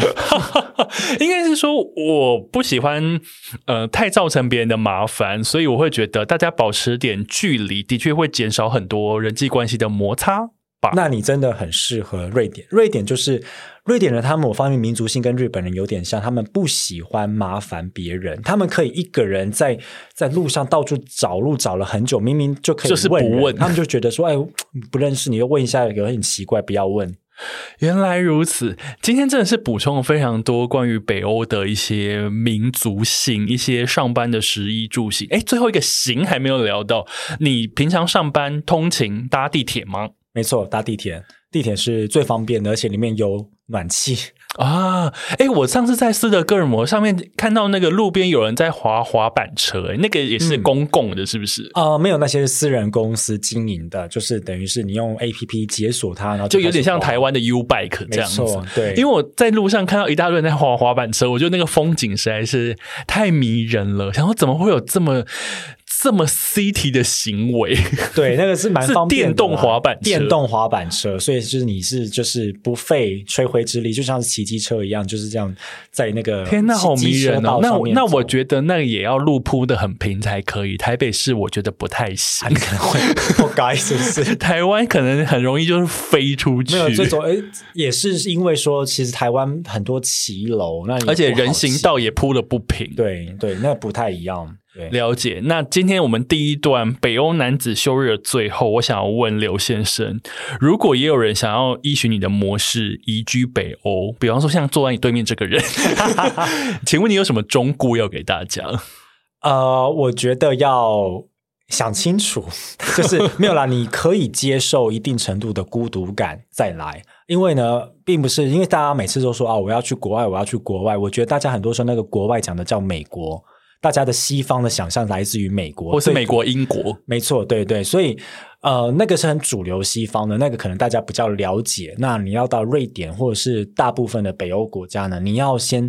应该是说我不喜欢呃太造成别人的麻烦，所以我会觉得大家保持点距离，的确会减少很多人际关系的摩擦。那你真的很适合瑞典。瑞典就是瑞典人，他们我方面民族性跟日本人有点像，他们不喜欢麻烦别人，他们可以一个人在在路上到处找路找了很久，明明就可以就是不问他们就觉得说，哎，不认识你又问一下，有很奇怪，不要问。原来如此，今天真的是补充了非常多关于北欧的一些民族性、一些上班的食衣住行。哎，最后一个行还没有聊到，你平常上班通勤搭地铁吗？没错，搭地铁，地铁是最方便的，而且里面有暖气。啊，哎，我上次在斯德哥尔摩上面看到那个路边有人在滑滑板车，诶那个也是公共的，是不是？呃，没有那些是私人公司经营的，就是等于是你用 A P P 解锁它，然后就有点像台湾湾的 U Bike 这样子对因为我在路上看到一大堆人在滑滑板车，我觉得那个风景实在是太迷人了。想说怎么会有这么这么 city 的行为？对，那个是蛮 方便的啦电动滑板车电动滑板车，所以就是你是就是不费吹灰之力，就像是骑机车一样，就是这样在那个天呐，好迷人哦！那我那我得觉得那个也要路铺的很平才可以。台北市我觉得不太行，可能会不该，是不是？台湾可能很容易就是飞出去没。有这种，哎，也是因为说，其实台湾很多骑楼，那而且人行道也铺的不平。对对，那不太一样。对，了解。那今天我们第一段北欧男子休日的最后，我想要问刘先生：如果也有人想要依循你的模式移居北欧，比方说像坐在你对面这个人，请问你有什么忠告要给大家？呃，我觉得要想清楚，就是没有啦，你可以接受一定程度的孤独感再来，因为呢，并不是因为大家每次都说啊，我要去国外，我要去国外。我觉得大家很多时候那个国外讲的叫美国，大家的西方的想象来自于美国，对或是美国、英国？没错，对对，所以呃，那个是很主流西方的，那个可能大家比较了解。那你要到瑞典或者是大部分的北欧国家呢，你要先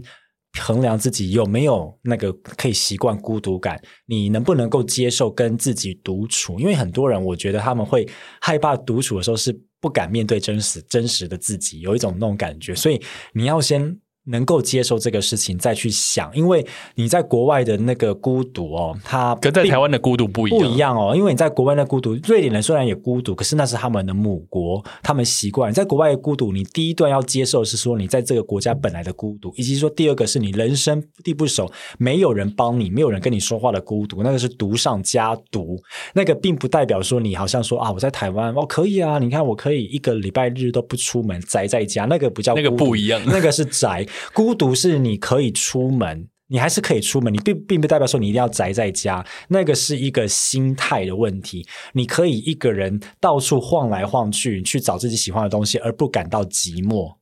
衡量自己有没有那个可以习惯孤独感，你能不能够接受跟自己独处？因为很多人我觉得他们会害怕独处的时候是不敢面对真实真实的自己，有一种那种感觉，所以你要先。能够接受这个事情，再去想，因为你在国外的那个孤独哦，它跟在台湾的孤独不一样。不一样哦，因为你在国外的孤独，瑞典人虽然也孤独，可是那是他们的母国，他们习惯。你在国外的孤独，你第一段要接受是说你在这个国家本来的孤独，以及说第二个是你人生地不熟，没有人帮你，没有人跟你说话的孤独，那个是独上加独。那个并不代表说你好像说啊，我在台湾哦可以啊，你看我可以一个礼拜日都不出门，宅在家，那个不叫那个不一样那个是宅。孤独是你可以出门。你还是可以出门，你并并不代表说你一定要宅在家，那个是一个心态的问题。你可以一个人到处晃来晃去，去找自己喜欢的东西，而不感到寂寞。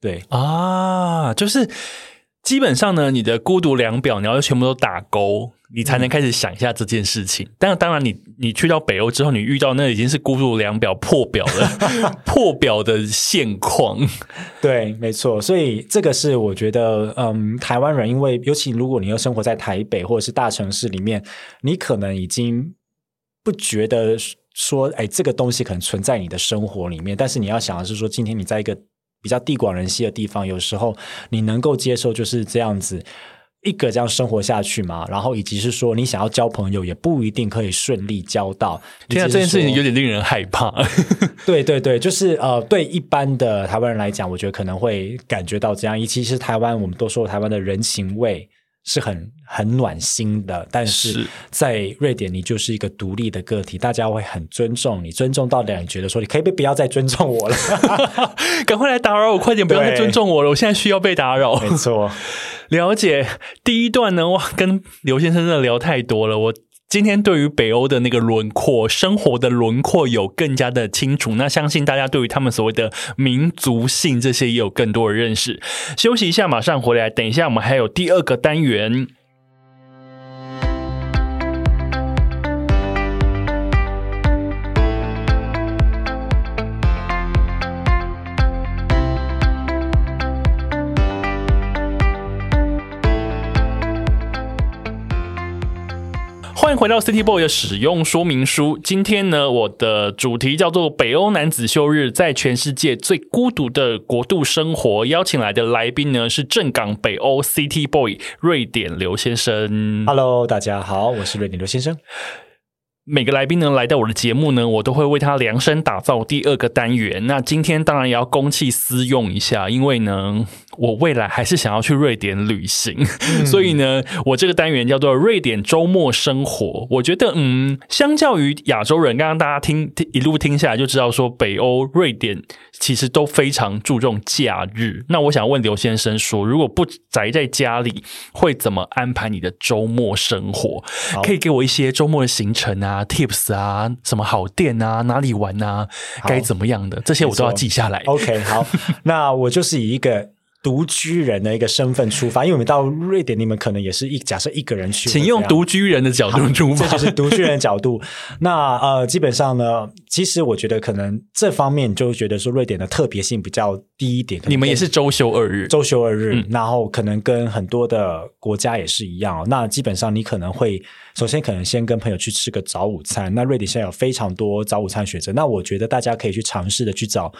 对啊，就是基本上呢，你的孤独量表你要全部都打勾。你才能开始想一下这件事情。但当然，你你去到北欧之后，你遇到那已经是孤独量表破表了 破表的现况。对，没错。所以这个是我觉得，嗯，台湾人，因为尤其如果你又生活在台北或者是大城市里面，你可能已经不觉得说，哎，这个东西可能存在你的生活里面。但是你要想的是说，今天你在一个比较地广人稀的地方，有时候你能够接受就是这样子。一个这样生活下去嘛，然后以及是说你想要交朋友也不一定可以顺利交到。天啊，这件事情有点令人害怕。对对对，就是呃，对一般的台湾人来讲，我觉得可能会感觉到这样。尤其是台湾我们都说台湾的人情味。是很很暖心的，但是在瑞典，你就是一个独立的个体，大家会很尊重你，尊重到让你觉得说，你可以不不要再尊重我了，赶快来打扰我，快点不要再尊重我了，我现在需要被打扰。没错，了解第一段呢，哇，跟刘先生真的聊太多了，我。今天对于北欧的那个轮廓、生活的轮廓有更加的清楚，那相信大家对于他们所谓的民族性这些也有更多的认识。休息一下，马上回来。等一下，我们还有第二个单元。回到 City Boy 的使用说明书。今天呢，我的主题叫做“北欧男子休日在全世界最孤独的国度生活”。邀请来的来宾呢是正港北欧 City Boy 瑞典刘先生。Hello，大家好，我是瑞典刘先生。每个来宾能来到我的节目呢，我都会为他量身打造第二个单元。那今天当然也要公器私用一下，因为呢，我未来还是想要去瑞典旅行，所以呢，我这个单元叫做瑞典周末生活。我觉得，嗯，相较于亚洲人，刚刚大家听一路听下来就知道，说北欧瑞典其实都非常注重假日。那我想问刘先生说，如果不宅在家里，会怎么安排你的周末生活？可以给我一些周末的行程啊？啊，tips 啊，什么好店啊，哪里玩啊，该怎么样的，这些我都要记下来。OK，好，那我就是以一个。独居人的一个身份出发，因为我们到瑞典，你们可能也是一假设一个人去，请用独居人的角度出发，这就是独居人的角度。那呃，基本上呢，其实我觉得可能这方面就觉得说瑞典的特别性比较低一点。你们也是周休二日，周休二日，然后可能跟很多的国家也是一样。那基本上你可能会首先可能先跟朋友去吃个早午餐。那瑞典现在有非常多早午餐选择，那我觉得大家可以去尝试的去找。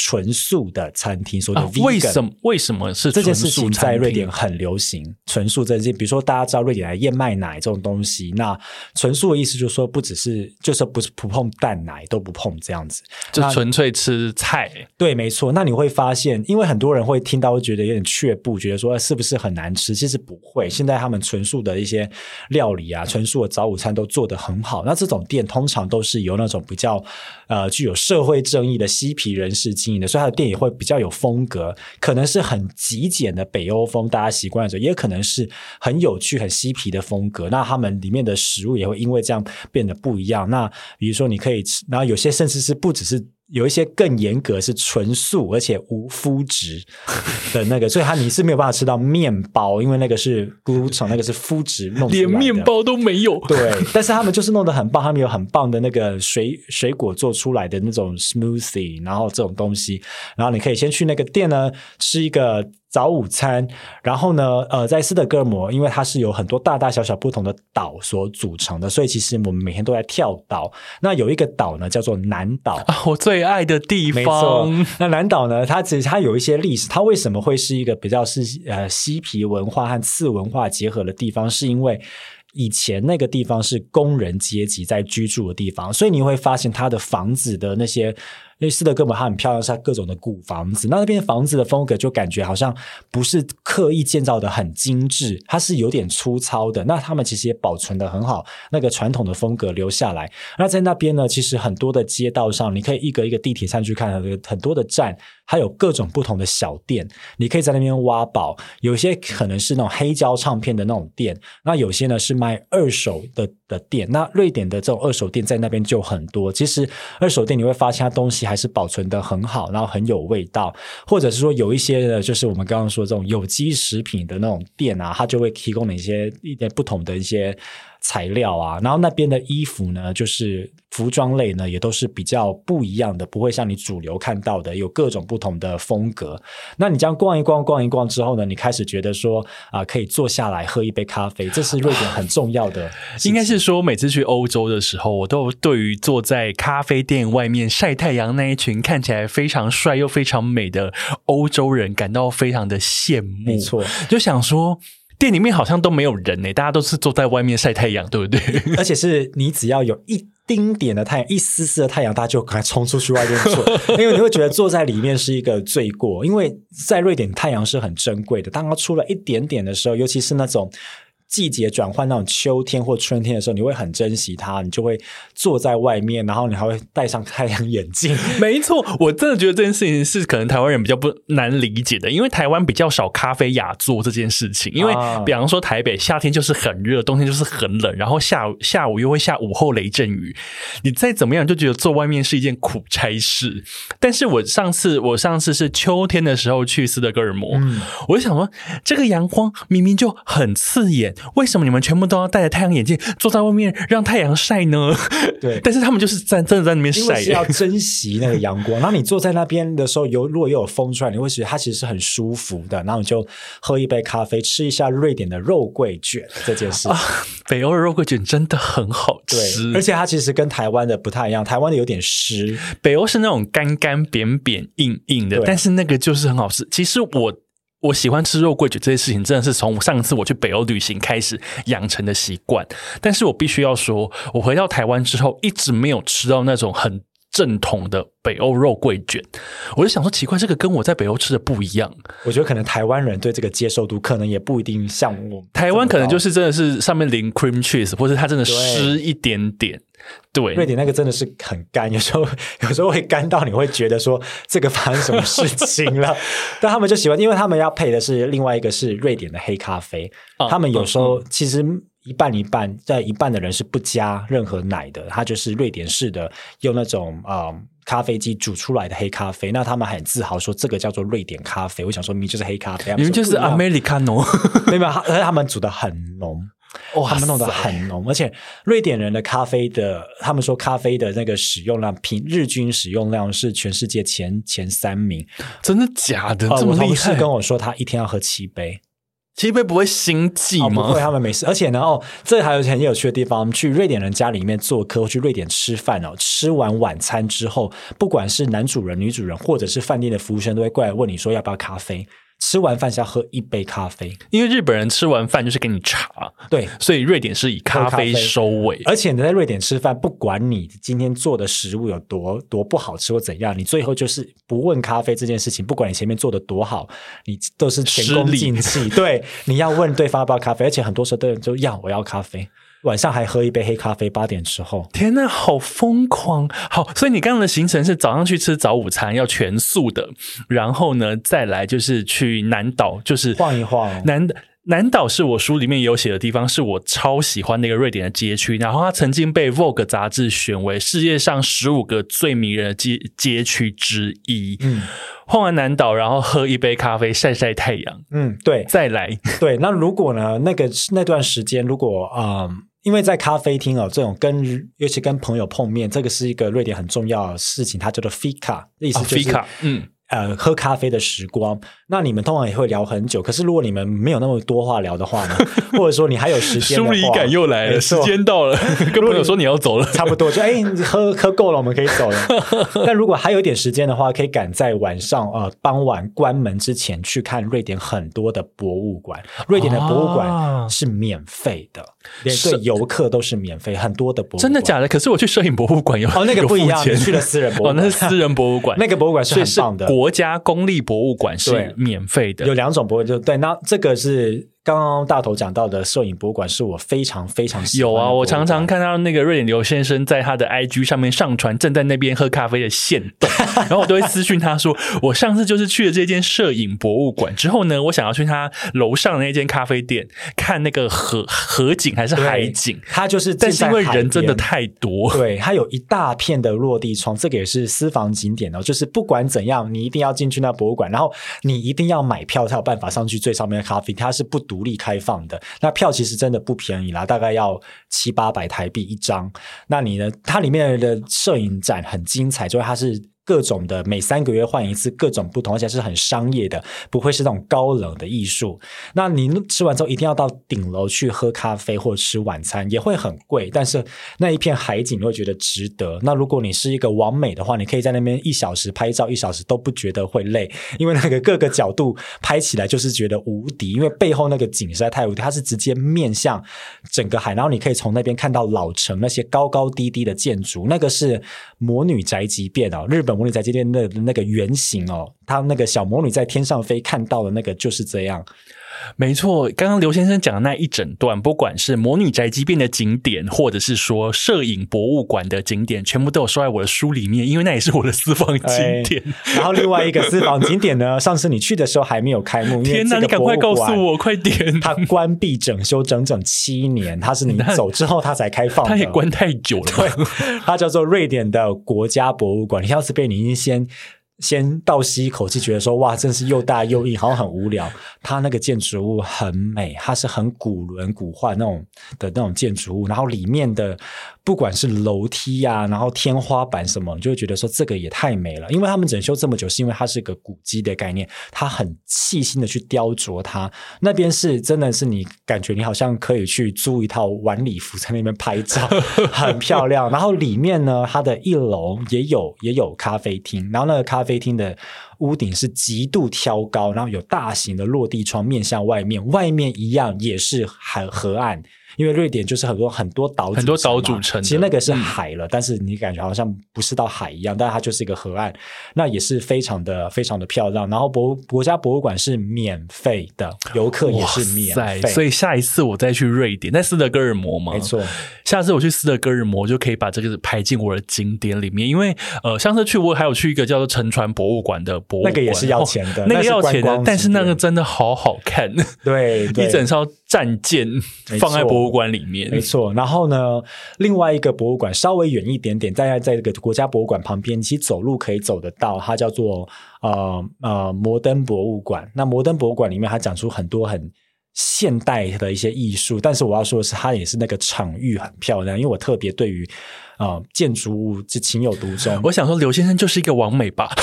纯素的餐厅，所谓的 vegan，为什么为什么是这件事情在瑞典很流行？纯素这些，比如说大家知道瑞典的燕麦奶这种东西，那纯素的意思就是说，不只是就是不是不碰蛋奶都不碰这样子，就纯粹吃菜。对，没错。那你会发现，因为很多人会听到会觉得有点却步，觉得说是不是很难吃？其实不会。现在他们纯素的一些料理啊，纯素的早午餐都做得很好。那这种店通常都是由那种比较呃具有社会正义的嬉皮人士。所以他的店也会比较有风格，可能是很极简的北欧风，大家习惯的时候，也可能是很有趣、很嬉皮的风格。那他们里面的食物也会因为这样变得不一样。那比如说，你可以吃，然后有些甚至是不只是。有一些更严格是纯素而且无麸质 的那个，所以它你是没有办法吃到面包，因为那个是 gluten，那个是麸质弄连面包都没有。对，但是他们就是弄得很棒，他们有很棒的那个水水果做出来的那种 smoothie，然后这种东西，然后你可以先去那个店呢吃一个。早午餐，然后呢，呃，在斯德哥尔摩，因为它是有很多大大小小不同的岛所组成的，所以其实我们每天都在跳岛。那有一个岛呢，叫做南岛，我最爱的地方。那南岛呢，它其实它有一些历史，它为什么会是一个比较是呃嬉皮文化和次文化结合的地方？是因为以前那个地方是工人阶级在居住的地方，所以你会发现它的房子的那些。因为斯德哥尔摩它很漂亮，是它各种的古房子。那那边房子的风格就感觉好像不是刻意建造的很精致，它是有点粗糙的。那他们其实也保存的很好，那个传统的风格留下来。那在那边呢，其实很多的街道上，你可以一个一个地铁站去看，很多的站，还有各种不同的小店，你可以在那边挖宝。有些可能是那种黑胶唱片的那种店，那有些呢是卖二手的的店。那瑞典的这种二手店在那边就很多。其实二手店你会发现它东西还是保存的很好，然后很有味道，或者是说有一些的，就是我们刚刚说这种有机食品的那种店啊，它就会提供一些一点不同的一些。材料啊，然后那边的衣服呢，就是服装类呢，也都是比较不一样的，不会像你主流看到的有各种不同的风格。那你这样逛一逛，逛一逛之后呢，你开始觉得说啊，可以坐下来喝一杯咖啡，这是瑞典很重要的。应该是说，每次去欧洲的时候，我都对于坐在咖啡店外面晒太阳那一群看起来非常帅又非常美的欧洲人感到非常的羡慕。没错，就想说。店里面好像都没有人呢，大家都是坐在外面晒太阳，对不对？而且是你只要有一丁点的太阳，一丝丝的太阳，大家就赶快冲出去外面坐，因为你会觉得坐在里面是一个罪过。因为在瑞典，太阳是很珍贵的。当它出了一点点的时候，尤其是那种。季节转换那种秋天或春天的时候，你会很珍惜它，你就会坐在外面，然后你还会戴上太阳眼镜。没错，我真的觉得这件事情是可能台湾人比较不难理解的，因为台湾比较少咖啡雅座这件事情。因为比方说台北夏天就是很热，冬天就是很冷，然后下午下午又会下午后雷阵雨，你再怎么样就觉得坐外面是一件苦差事。但是我上次我上次是秋天的时候去斯德哥尔摩，我就想说，这个阳光明明就很刺眼。为什么你们全部都要戴着太阳眼镜坐在外面让太阳晒呢？对，但是他们就是在真的在那边晒，是要珍惜那个阳光。然后你坐在那边的时候，有如果又有风出来，你会觉得它其实是很舒服的。然后你就喝一杯咖啡，吃一下瑞典的肉桂卷这件事。北欧的肉桂卷真的很好吃，而且它其实跟台湾的不太一样，台湾的有点湿，北欧是那种干干扁扁硬硬的，但是那个就是很好吃。其实我。我喜欢吃肉桂卷这些事情，真的是从上次我去北欧旅行开始养成的习惯。但是我必须要说，我回到台湾之后，一直没有吃到那种很正统的北欧肉桂卷。我就想说，奇怪，这个跟我在北欧吃的不一样。我觉得可能台湾人对这个接受度，可能也不一定像我。台湾可能就是真的是上面淋 cream cheese，或者它真的湿一点点。对，瑞典那个真的是很干，有时候 有时候会干到你会觉得说这个发生什么事情了。但他们就喜欢，因为他们要配的是另外一个是瑞典的黑咖啡。他们有时候其实一半一半，在一半的人是不加任何奶的，它就是瑞典式的用那种啊咖啡机煮出来的黑咖啡。那他们很自豪说这个叫做瑞典咖啡。我想说，明明就是黑咖啡，你们就是 Americano，没有，而且他们煮的很浓。哇，他们弄得很浓，而且瑞典人的咖啡的，他们说咖啡的那个使用量，平日均使用量是全世界前前三名，真的假的？这么厉害？跟我说他一天要喝七杯，七杯不会心悸吗？不会，他们没事。而且呢，哦，这还有很有趣的地方，我们去瑞典人家里面做客，或去瑞典吃饭哦，吃完晚餐之后，不管是男主人、女主人，或者是饭店的服务生，都会过来问你说要不要咖啡。吃完饭是要喝一杯咖啡，因为日本人吃完饭就是给你茶，对，所以瑞典是以咖啡收尾。而且你在瑞典吃饭，不管你今天做的食物有多多不好吃或怎样，你最后就是不问咖啡这件事情。不管你前面做的多好，你都是前功尽弃。对，你要问对方要不要咖啡，而且很多时候都就要我要咖啡。晚上还喝一杯黑咖啡，八点之后。天呐，好疯狂！好，所以你刚刚的行程是早上去吃早午餐，要全素的，然后呢，再来就是去南岛，就是晃一晃。南南岛是我书里面有写的地方，是我超喜欢那个瑞典的街区。然后它曾经被 Vogue 杂志选为世界上十五个最迷人的街街区之一。嗯，晃完南岛，然后喝一杯咖啡，晒晒太阳。嗯，对，再来。对，那如果呢？那个那段时间，如果啊。因为在咖啡厅哦，这种跟尤其跟朋友碰面，这个是一个瑞典很重要的事情，它叫做 fika，意思就是嗯呃喝咖啡的时光。那你们通常也会聊很久，可是如果你们没有那么多话聊的话呢，或者说你还有时间，疏离感又来了，时间到了，跟朋友说你要走了，差不多就哎，喝喝够了，我们可以走了。但如果还有一点时间的话，可以赶在晚上呃傍晚关门之前去看瑞典很多的博物馆。瑞典的博物馆是免费的，连对游客都是免费，很多的博物馆真的假的？可是我去摄影博物馆有哦，那个不一样，去了私人博物馆，那是私人博物馆，那个博物馆是很棒的，国家公立博物馆是。免费的有两种博物就对，那这个是。刚刚大头讲到的摄影博物馆是我非常非常喜欢。有啊，我常常看到那个瑞典刘先生在他的 IG 上面上传正在那边喝咖啡的现动，然后我都会私讯他说：“我上次就是去了这间摄影博物馆之后呢，我想要去他楼上的那间咖啡店看那个河河景还是海景。”他就是，但是因为人真的太多，对他有一大片的落地窗，这个也是私房景点哦。就是不管怎样，你一定要进去那博物馆，然后你一定要买票才有办法上去最上面的咖啡，它是不独。独立开放的那票其实真的不便宜啦，大概要七八百台币一张。那你呢？它里面的摄影展很精彩，就是它是。各种的每三个月换一次，各种不同，而且是很商业的，不会是那种高冷的艺术。那你吃完之后一定要到顶楼去喝咖啡或者吃晚餐，也会很贵，但是那一片海景你会觉得值得。那如果你是一个完美的话，你可以在那边一小时拍照，一小时都不觉得会累，因为那个各个角度拍起来就是觉得无敌，因为背后那个景实在太无敌，它是直接面向整个海，然后你可以从那边看到老城那些高高低低的建筑，那个是魔女宅急便哦，日本。魔女宅急便那那个原型哦，他那个小魔女在天上飞看到的那个就是这样。没错，刚刚刘先生讲的那一整段，不管是魔女宅急便的景点，或者是说摄影博物馆的景点，全部都有收在我的书里面，因为那也是我的私房景点。然后另外一个私房景点呢，上次你去的时候还没有开幕，天哪！你赶快告诉我，快点！它关闭整修整整七年，它是你走之后它才开放，它也关太久了。对，它叫做瑞典的国家博物馆。你要是被你先。先倒吸一口气，觉得说哇，真是又大又硬，好像很无聊。它那个建筑物很美，它是很古轮古画那种的那种建筑物，然后里面的。不管是楼梯呀，然后天花板什么，你就会觉得说这个也太美了。因为他们整修这么久，是因为它是一个古迹的概念，他很细心的去雕琢它。那边是真的是你感觉你好像可以去租一套晚礼服在那边拍照，很漂亮。然后里面呢，它的一楼也有也有咖啡厅，然后那个咖啡飞厅的屋顶是极度挑高，然后有大型的落地窗面向外面，外面一样也是很河岸。因为瑞典就是很多很多岛，很多岛组成，其实那个是海了，但是你感觉好像不是到海一样，但是它就是一个河岸，那也是非常的非常的漂亮。然后博国家博物馆是免费的，游客也是免费，所以下一次我再去瑞典，在斯德哥尔摩嘛，没错，下次我去斯德哥尔摩就可以把这个排进我的景点里面。因为呃，上次去我还有去一个叫做沉船博物馆的博物馆，那个也是要钱的，那个要钱的，但是那个真的好好看，对，一整艘战舰放在博物馆里面，没错。然后呢，另外一个博物馆稍微远一点点，在在这个国家博物馆旁边，其实走路可以走得到。它叫做呃呃摩登博物馆。那摩登博物馆里面，它讲出很多很现代的一些艺术。但是我要说的是，它也是那个场域很漂亮。因为我特别对于啊建筑物是情有独钟。我想说，刘先生就是一个完美吧？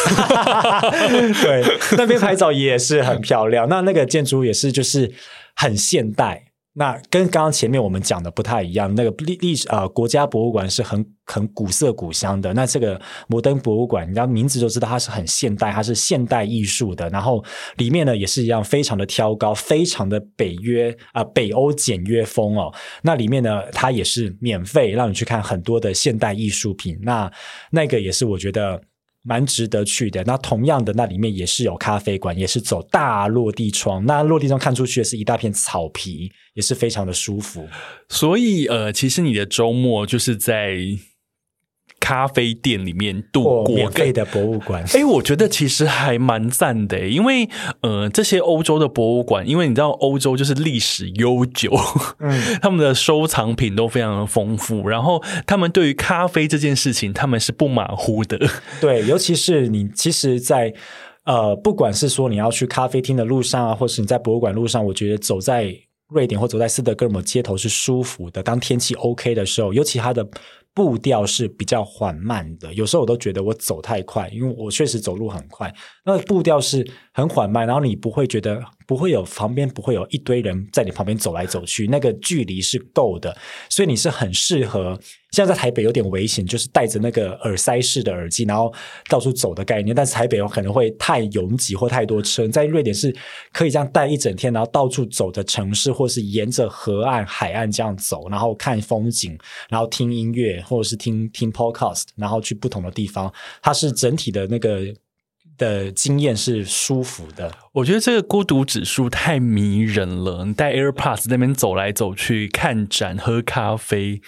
对，那边拍照也是很漂亮。那那个建筑也是就是很现代。那跟刚刚前面我们讲的不太一样，那个历历史啊，国家博物馆是很很古色古香的。那这个摩登博物馆，你知道名字就知道它是很现代，它是现代艺术的。然后里面呢也是一样，非常的挑高，非常的北约啊北欧简约风哦。那里面呢，它也是免费让你去看很多的现代艺术品。那那个也是我觉得。蛮值得去的。那同样的，那里面也是有咖啡馆，也是走大落地窗。那落地窗看出去的是一大片草皮，也是非常的舒服。所以，呃，其实你的周末就是在。咖啡店里面度过免费的博物馆，哎，我觉得其实还蛮赞的，因为呃，这些欧洲的博物馆，因为你知道欧洲就是历史悠久，嗯，他们的收藏品都非常的丰富，然后他们对于咖啡这件事情，他们是不马虎的。对，尤其是你，其实，在呃，不管是说你要去咖啡厅的路上啊，或是你在博物馆路上，我觉得走在瑞典或走在斯德哥尔摩街头是舒服的。当天气 OK 的时候，尤其它的。步调是比较缓慢的，有时候我都觉得我走太快，因为我确实走路很快，那步调是很缓慢，然后你不会觉得不会有旁边不会有一堆人在你旁边走来走去，那个距离是够的，所以你是很适合。现在在台北有点危险，就是戴着那个耳塞式的耳机，然后到处走的概念。但是台北有可能会太拥挤或太多车，在瑞典是可以这样戴一整天，然后到处走的城市，或是沿着河岸、海岸这样走，然后看风景，然后听音乐，或者是听听 podcast，然后去不同的地方。它是整体的那个的经验是舒服的。我觉得这个孤独指数太迷人了。你带 AirPods 那边走来走去，看展、喝咖啡。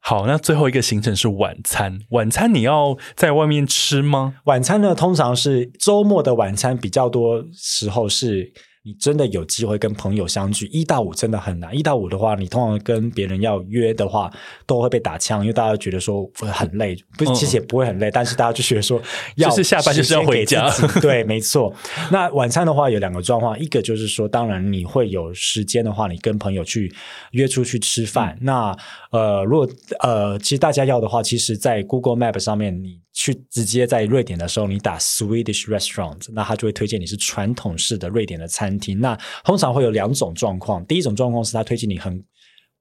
好，那最后一个行程是晚餐。晚餐你要在外面吃吗？晚餐呢，通常是周末的晚餐比较多时候是。你真的有机会跟朋友相聚，一到五真的很难。一到五的话，你通常跟别人要约的话，都会被打枪，因为大家觉得说很累，不是，其实也不会很累，但是大家就觉得说，就是下班就是要回家。对，没错。那晚餐的话有两个状况，一个就是说，当然你会有时间的话，你跟朋友去约出去吃饭。那呃，如果呃，其实大家要的话，其实，在 Google Map 上面你。去直接在瑞典的时候，你打 Swedish restaurant，那他就会推荐你是传统式的瑞典的餐厅。那通常会有两种状况，第一种状况是他推荐你很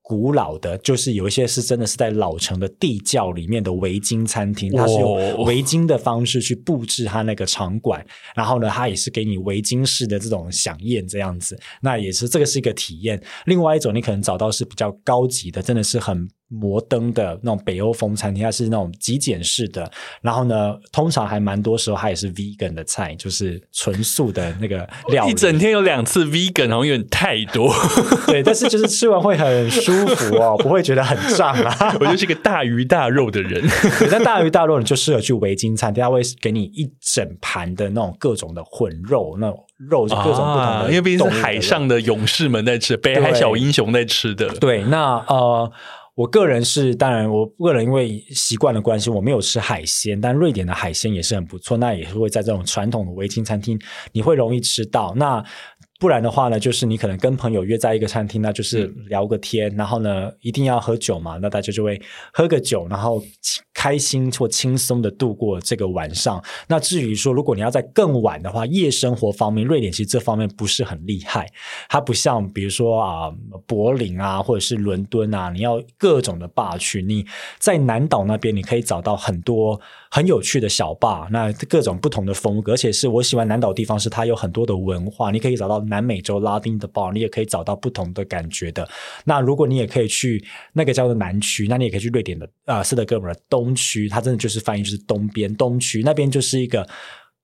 古老的，就是有一些是真的是在老城的地窖里面的围巾餐厅，它是用围巾的方式去布置它那个场馆，然后呢，它也是给你围巾式的这种飨宴这样子，那也是这个是一个体验。另外一种你可能找到是比较高级的，真的是很。摩登的那种北欧风餐厅，它是那种极简式的。然后呢，通常还蛮多时候它也是 vegan 的菜，就是纯素的那个料。一整天有两次 vegan，好像有点太多。对，但是就是吃完会很舒服哦，不会觉得很胀啊。我就是个大鱼大肉的人。但大鱼大肉，你就适合去维京餐厅，它会给你一整盘的那种各种的混肉，那种肉就各种不同的，因为毕竟是海上的勇士们在吃，北海小英雄在吃的。对，那呃。我个人是，当然，我个人因为习惯的关系，我没有吃海鲜，但瑞典的海鲜也是很不错。那也是会在这种传统的维京餐厅，你会容易吃到。那不然的话呢，就是你可能跟朋友约在一个餐厅，那就是聊个天，然后呢，一定要喝酒嘛，那大家就会喝个酒，然后开心或轻松的度过这个晚上。那至于说，如果你要在更晚的话，夜生活方面，瑞典其实这方面不是很厉害，它不像比如说啊，柏林啊，或者是伦敦啊，你要各种的霸区。你在南岛那边，你可以找到很多。很有趣的小坝，那各种不同的风格，而且是我喜欢南岛地方，是它有很多的文化。你可以找到南美洲拉丁的包你也可以找到不同的感觉的。那如果你也可以去那个叫做南区，那你也可以去瑞典的啊斯德哥尔摩东区，它真的就是翻译就是东边东区，那边就是一个。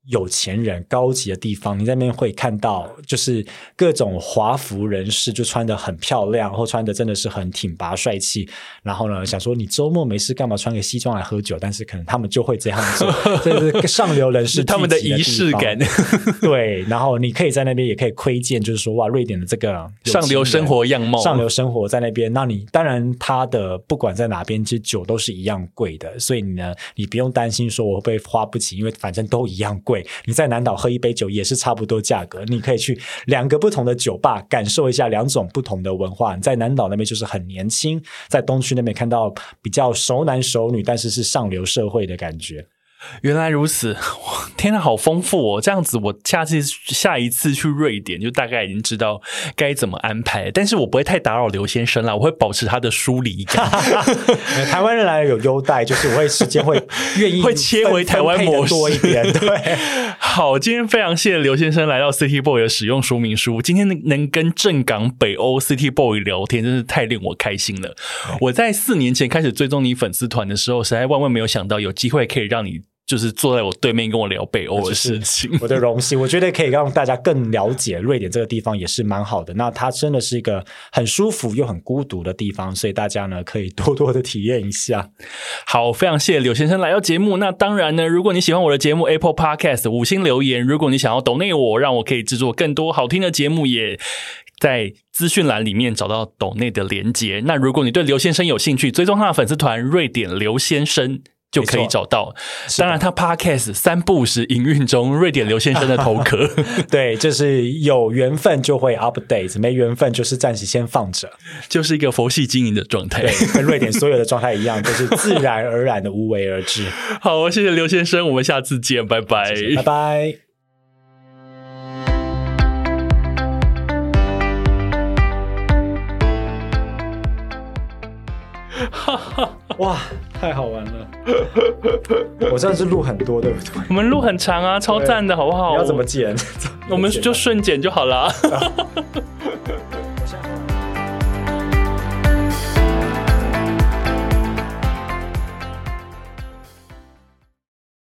有钱人、高级的地方，你在那边会看到，就是各种华服人士，就穿的很漂亮，或穿的真的是很挺拔帅气。然后呢，想说你周末没事干嘛穿个西装来喝酒？但是可能他们就会这样做，这是上流人士 他们的仪式感。对，然后你可以在那边也可以窥见，就是说哇，瑞典的这个上流生活样貌，上流生活在那边。那你当然，他的不管在哪边，其实酒都是一样贵的，所以你呢，你不用担心说我会不会花不起，因为反正都一样贵。你在南岛喝一杯酒也是差不多价格，你可以去两个不同的酒吧感受一下两种不同的文化。你在南岛那边就是很年轻，在东区那边看到比较熟男熟女，但是是上流社会的感觉。原来如此，天呐，好丰富哦！这样子，我下次下一次去瑞典，就大概已经知道该怎么安排。但是我不会太打扰刘先生啦，我会保持他的疏离感。台湾人来有优待，就是我会时间会 愿意会切回台湾模式多一点。对，好，今天非常谢谢刘先生来到 City Boy 的使用说明书。今天能跟正港北欧 City Boy 聊天，真是太令我开心了。我在四年前开始追踪你粉丝团的时候，实在万万没有想到有机会可以让你。就是坐在我对面跟我聊北欧的事情，我的荣幸。我觉得可以让大家更了解瑞典这个地方也是蛮好的。那它真的是一个很舒服又很孤独的地方，所以大家呢可以多多的体验一下。好，非常谢谢柳先生来到节目。那当然呢，如果你喜欢我的节目 Apple Podcast 五星留言，如果你想要抖内我，让我可以制作更多好听的节目，也在资讯栏里面找到抖内的连接。那如果你对刘先生有兴趣，追踪他的粉丝团瑞典刘先生。就可以找到。当然，他 Podcast 三不时营运中，瑞典刘先生的头壳。对，就是有缘分就会 update，没缘分就是暂时先放着，就是一个佛系经营的状态。对，跟瑞典所有的状态一样，就是自然而然的无为而治。好，谢谢刘先生，我们下次见，拜拜，拜拜。哇，太好玩了！我这样是录很多，对不对？我们录很长啊，超赞的，好不好？你要怎么剪？我们就顺剪就好了。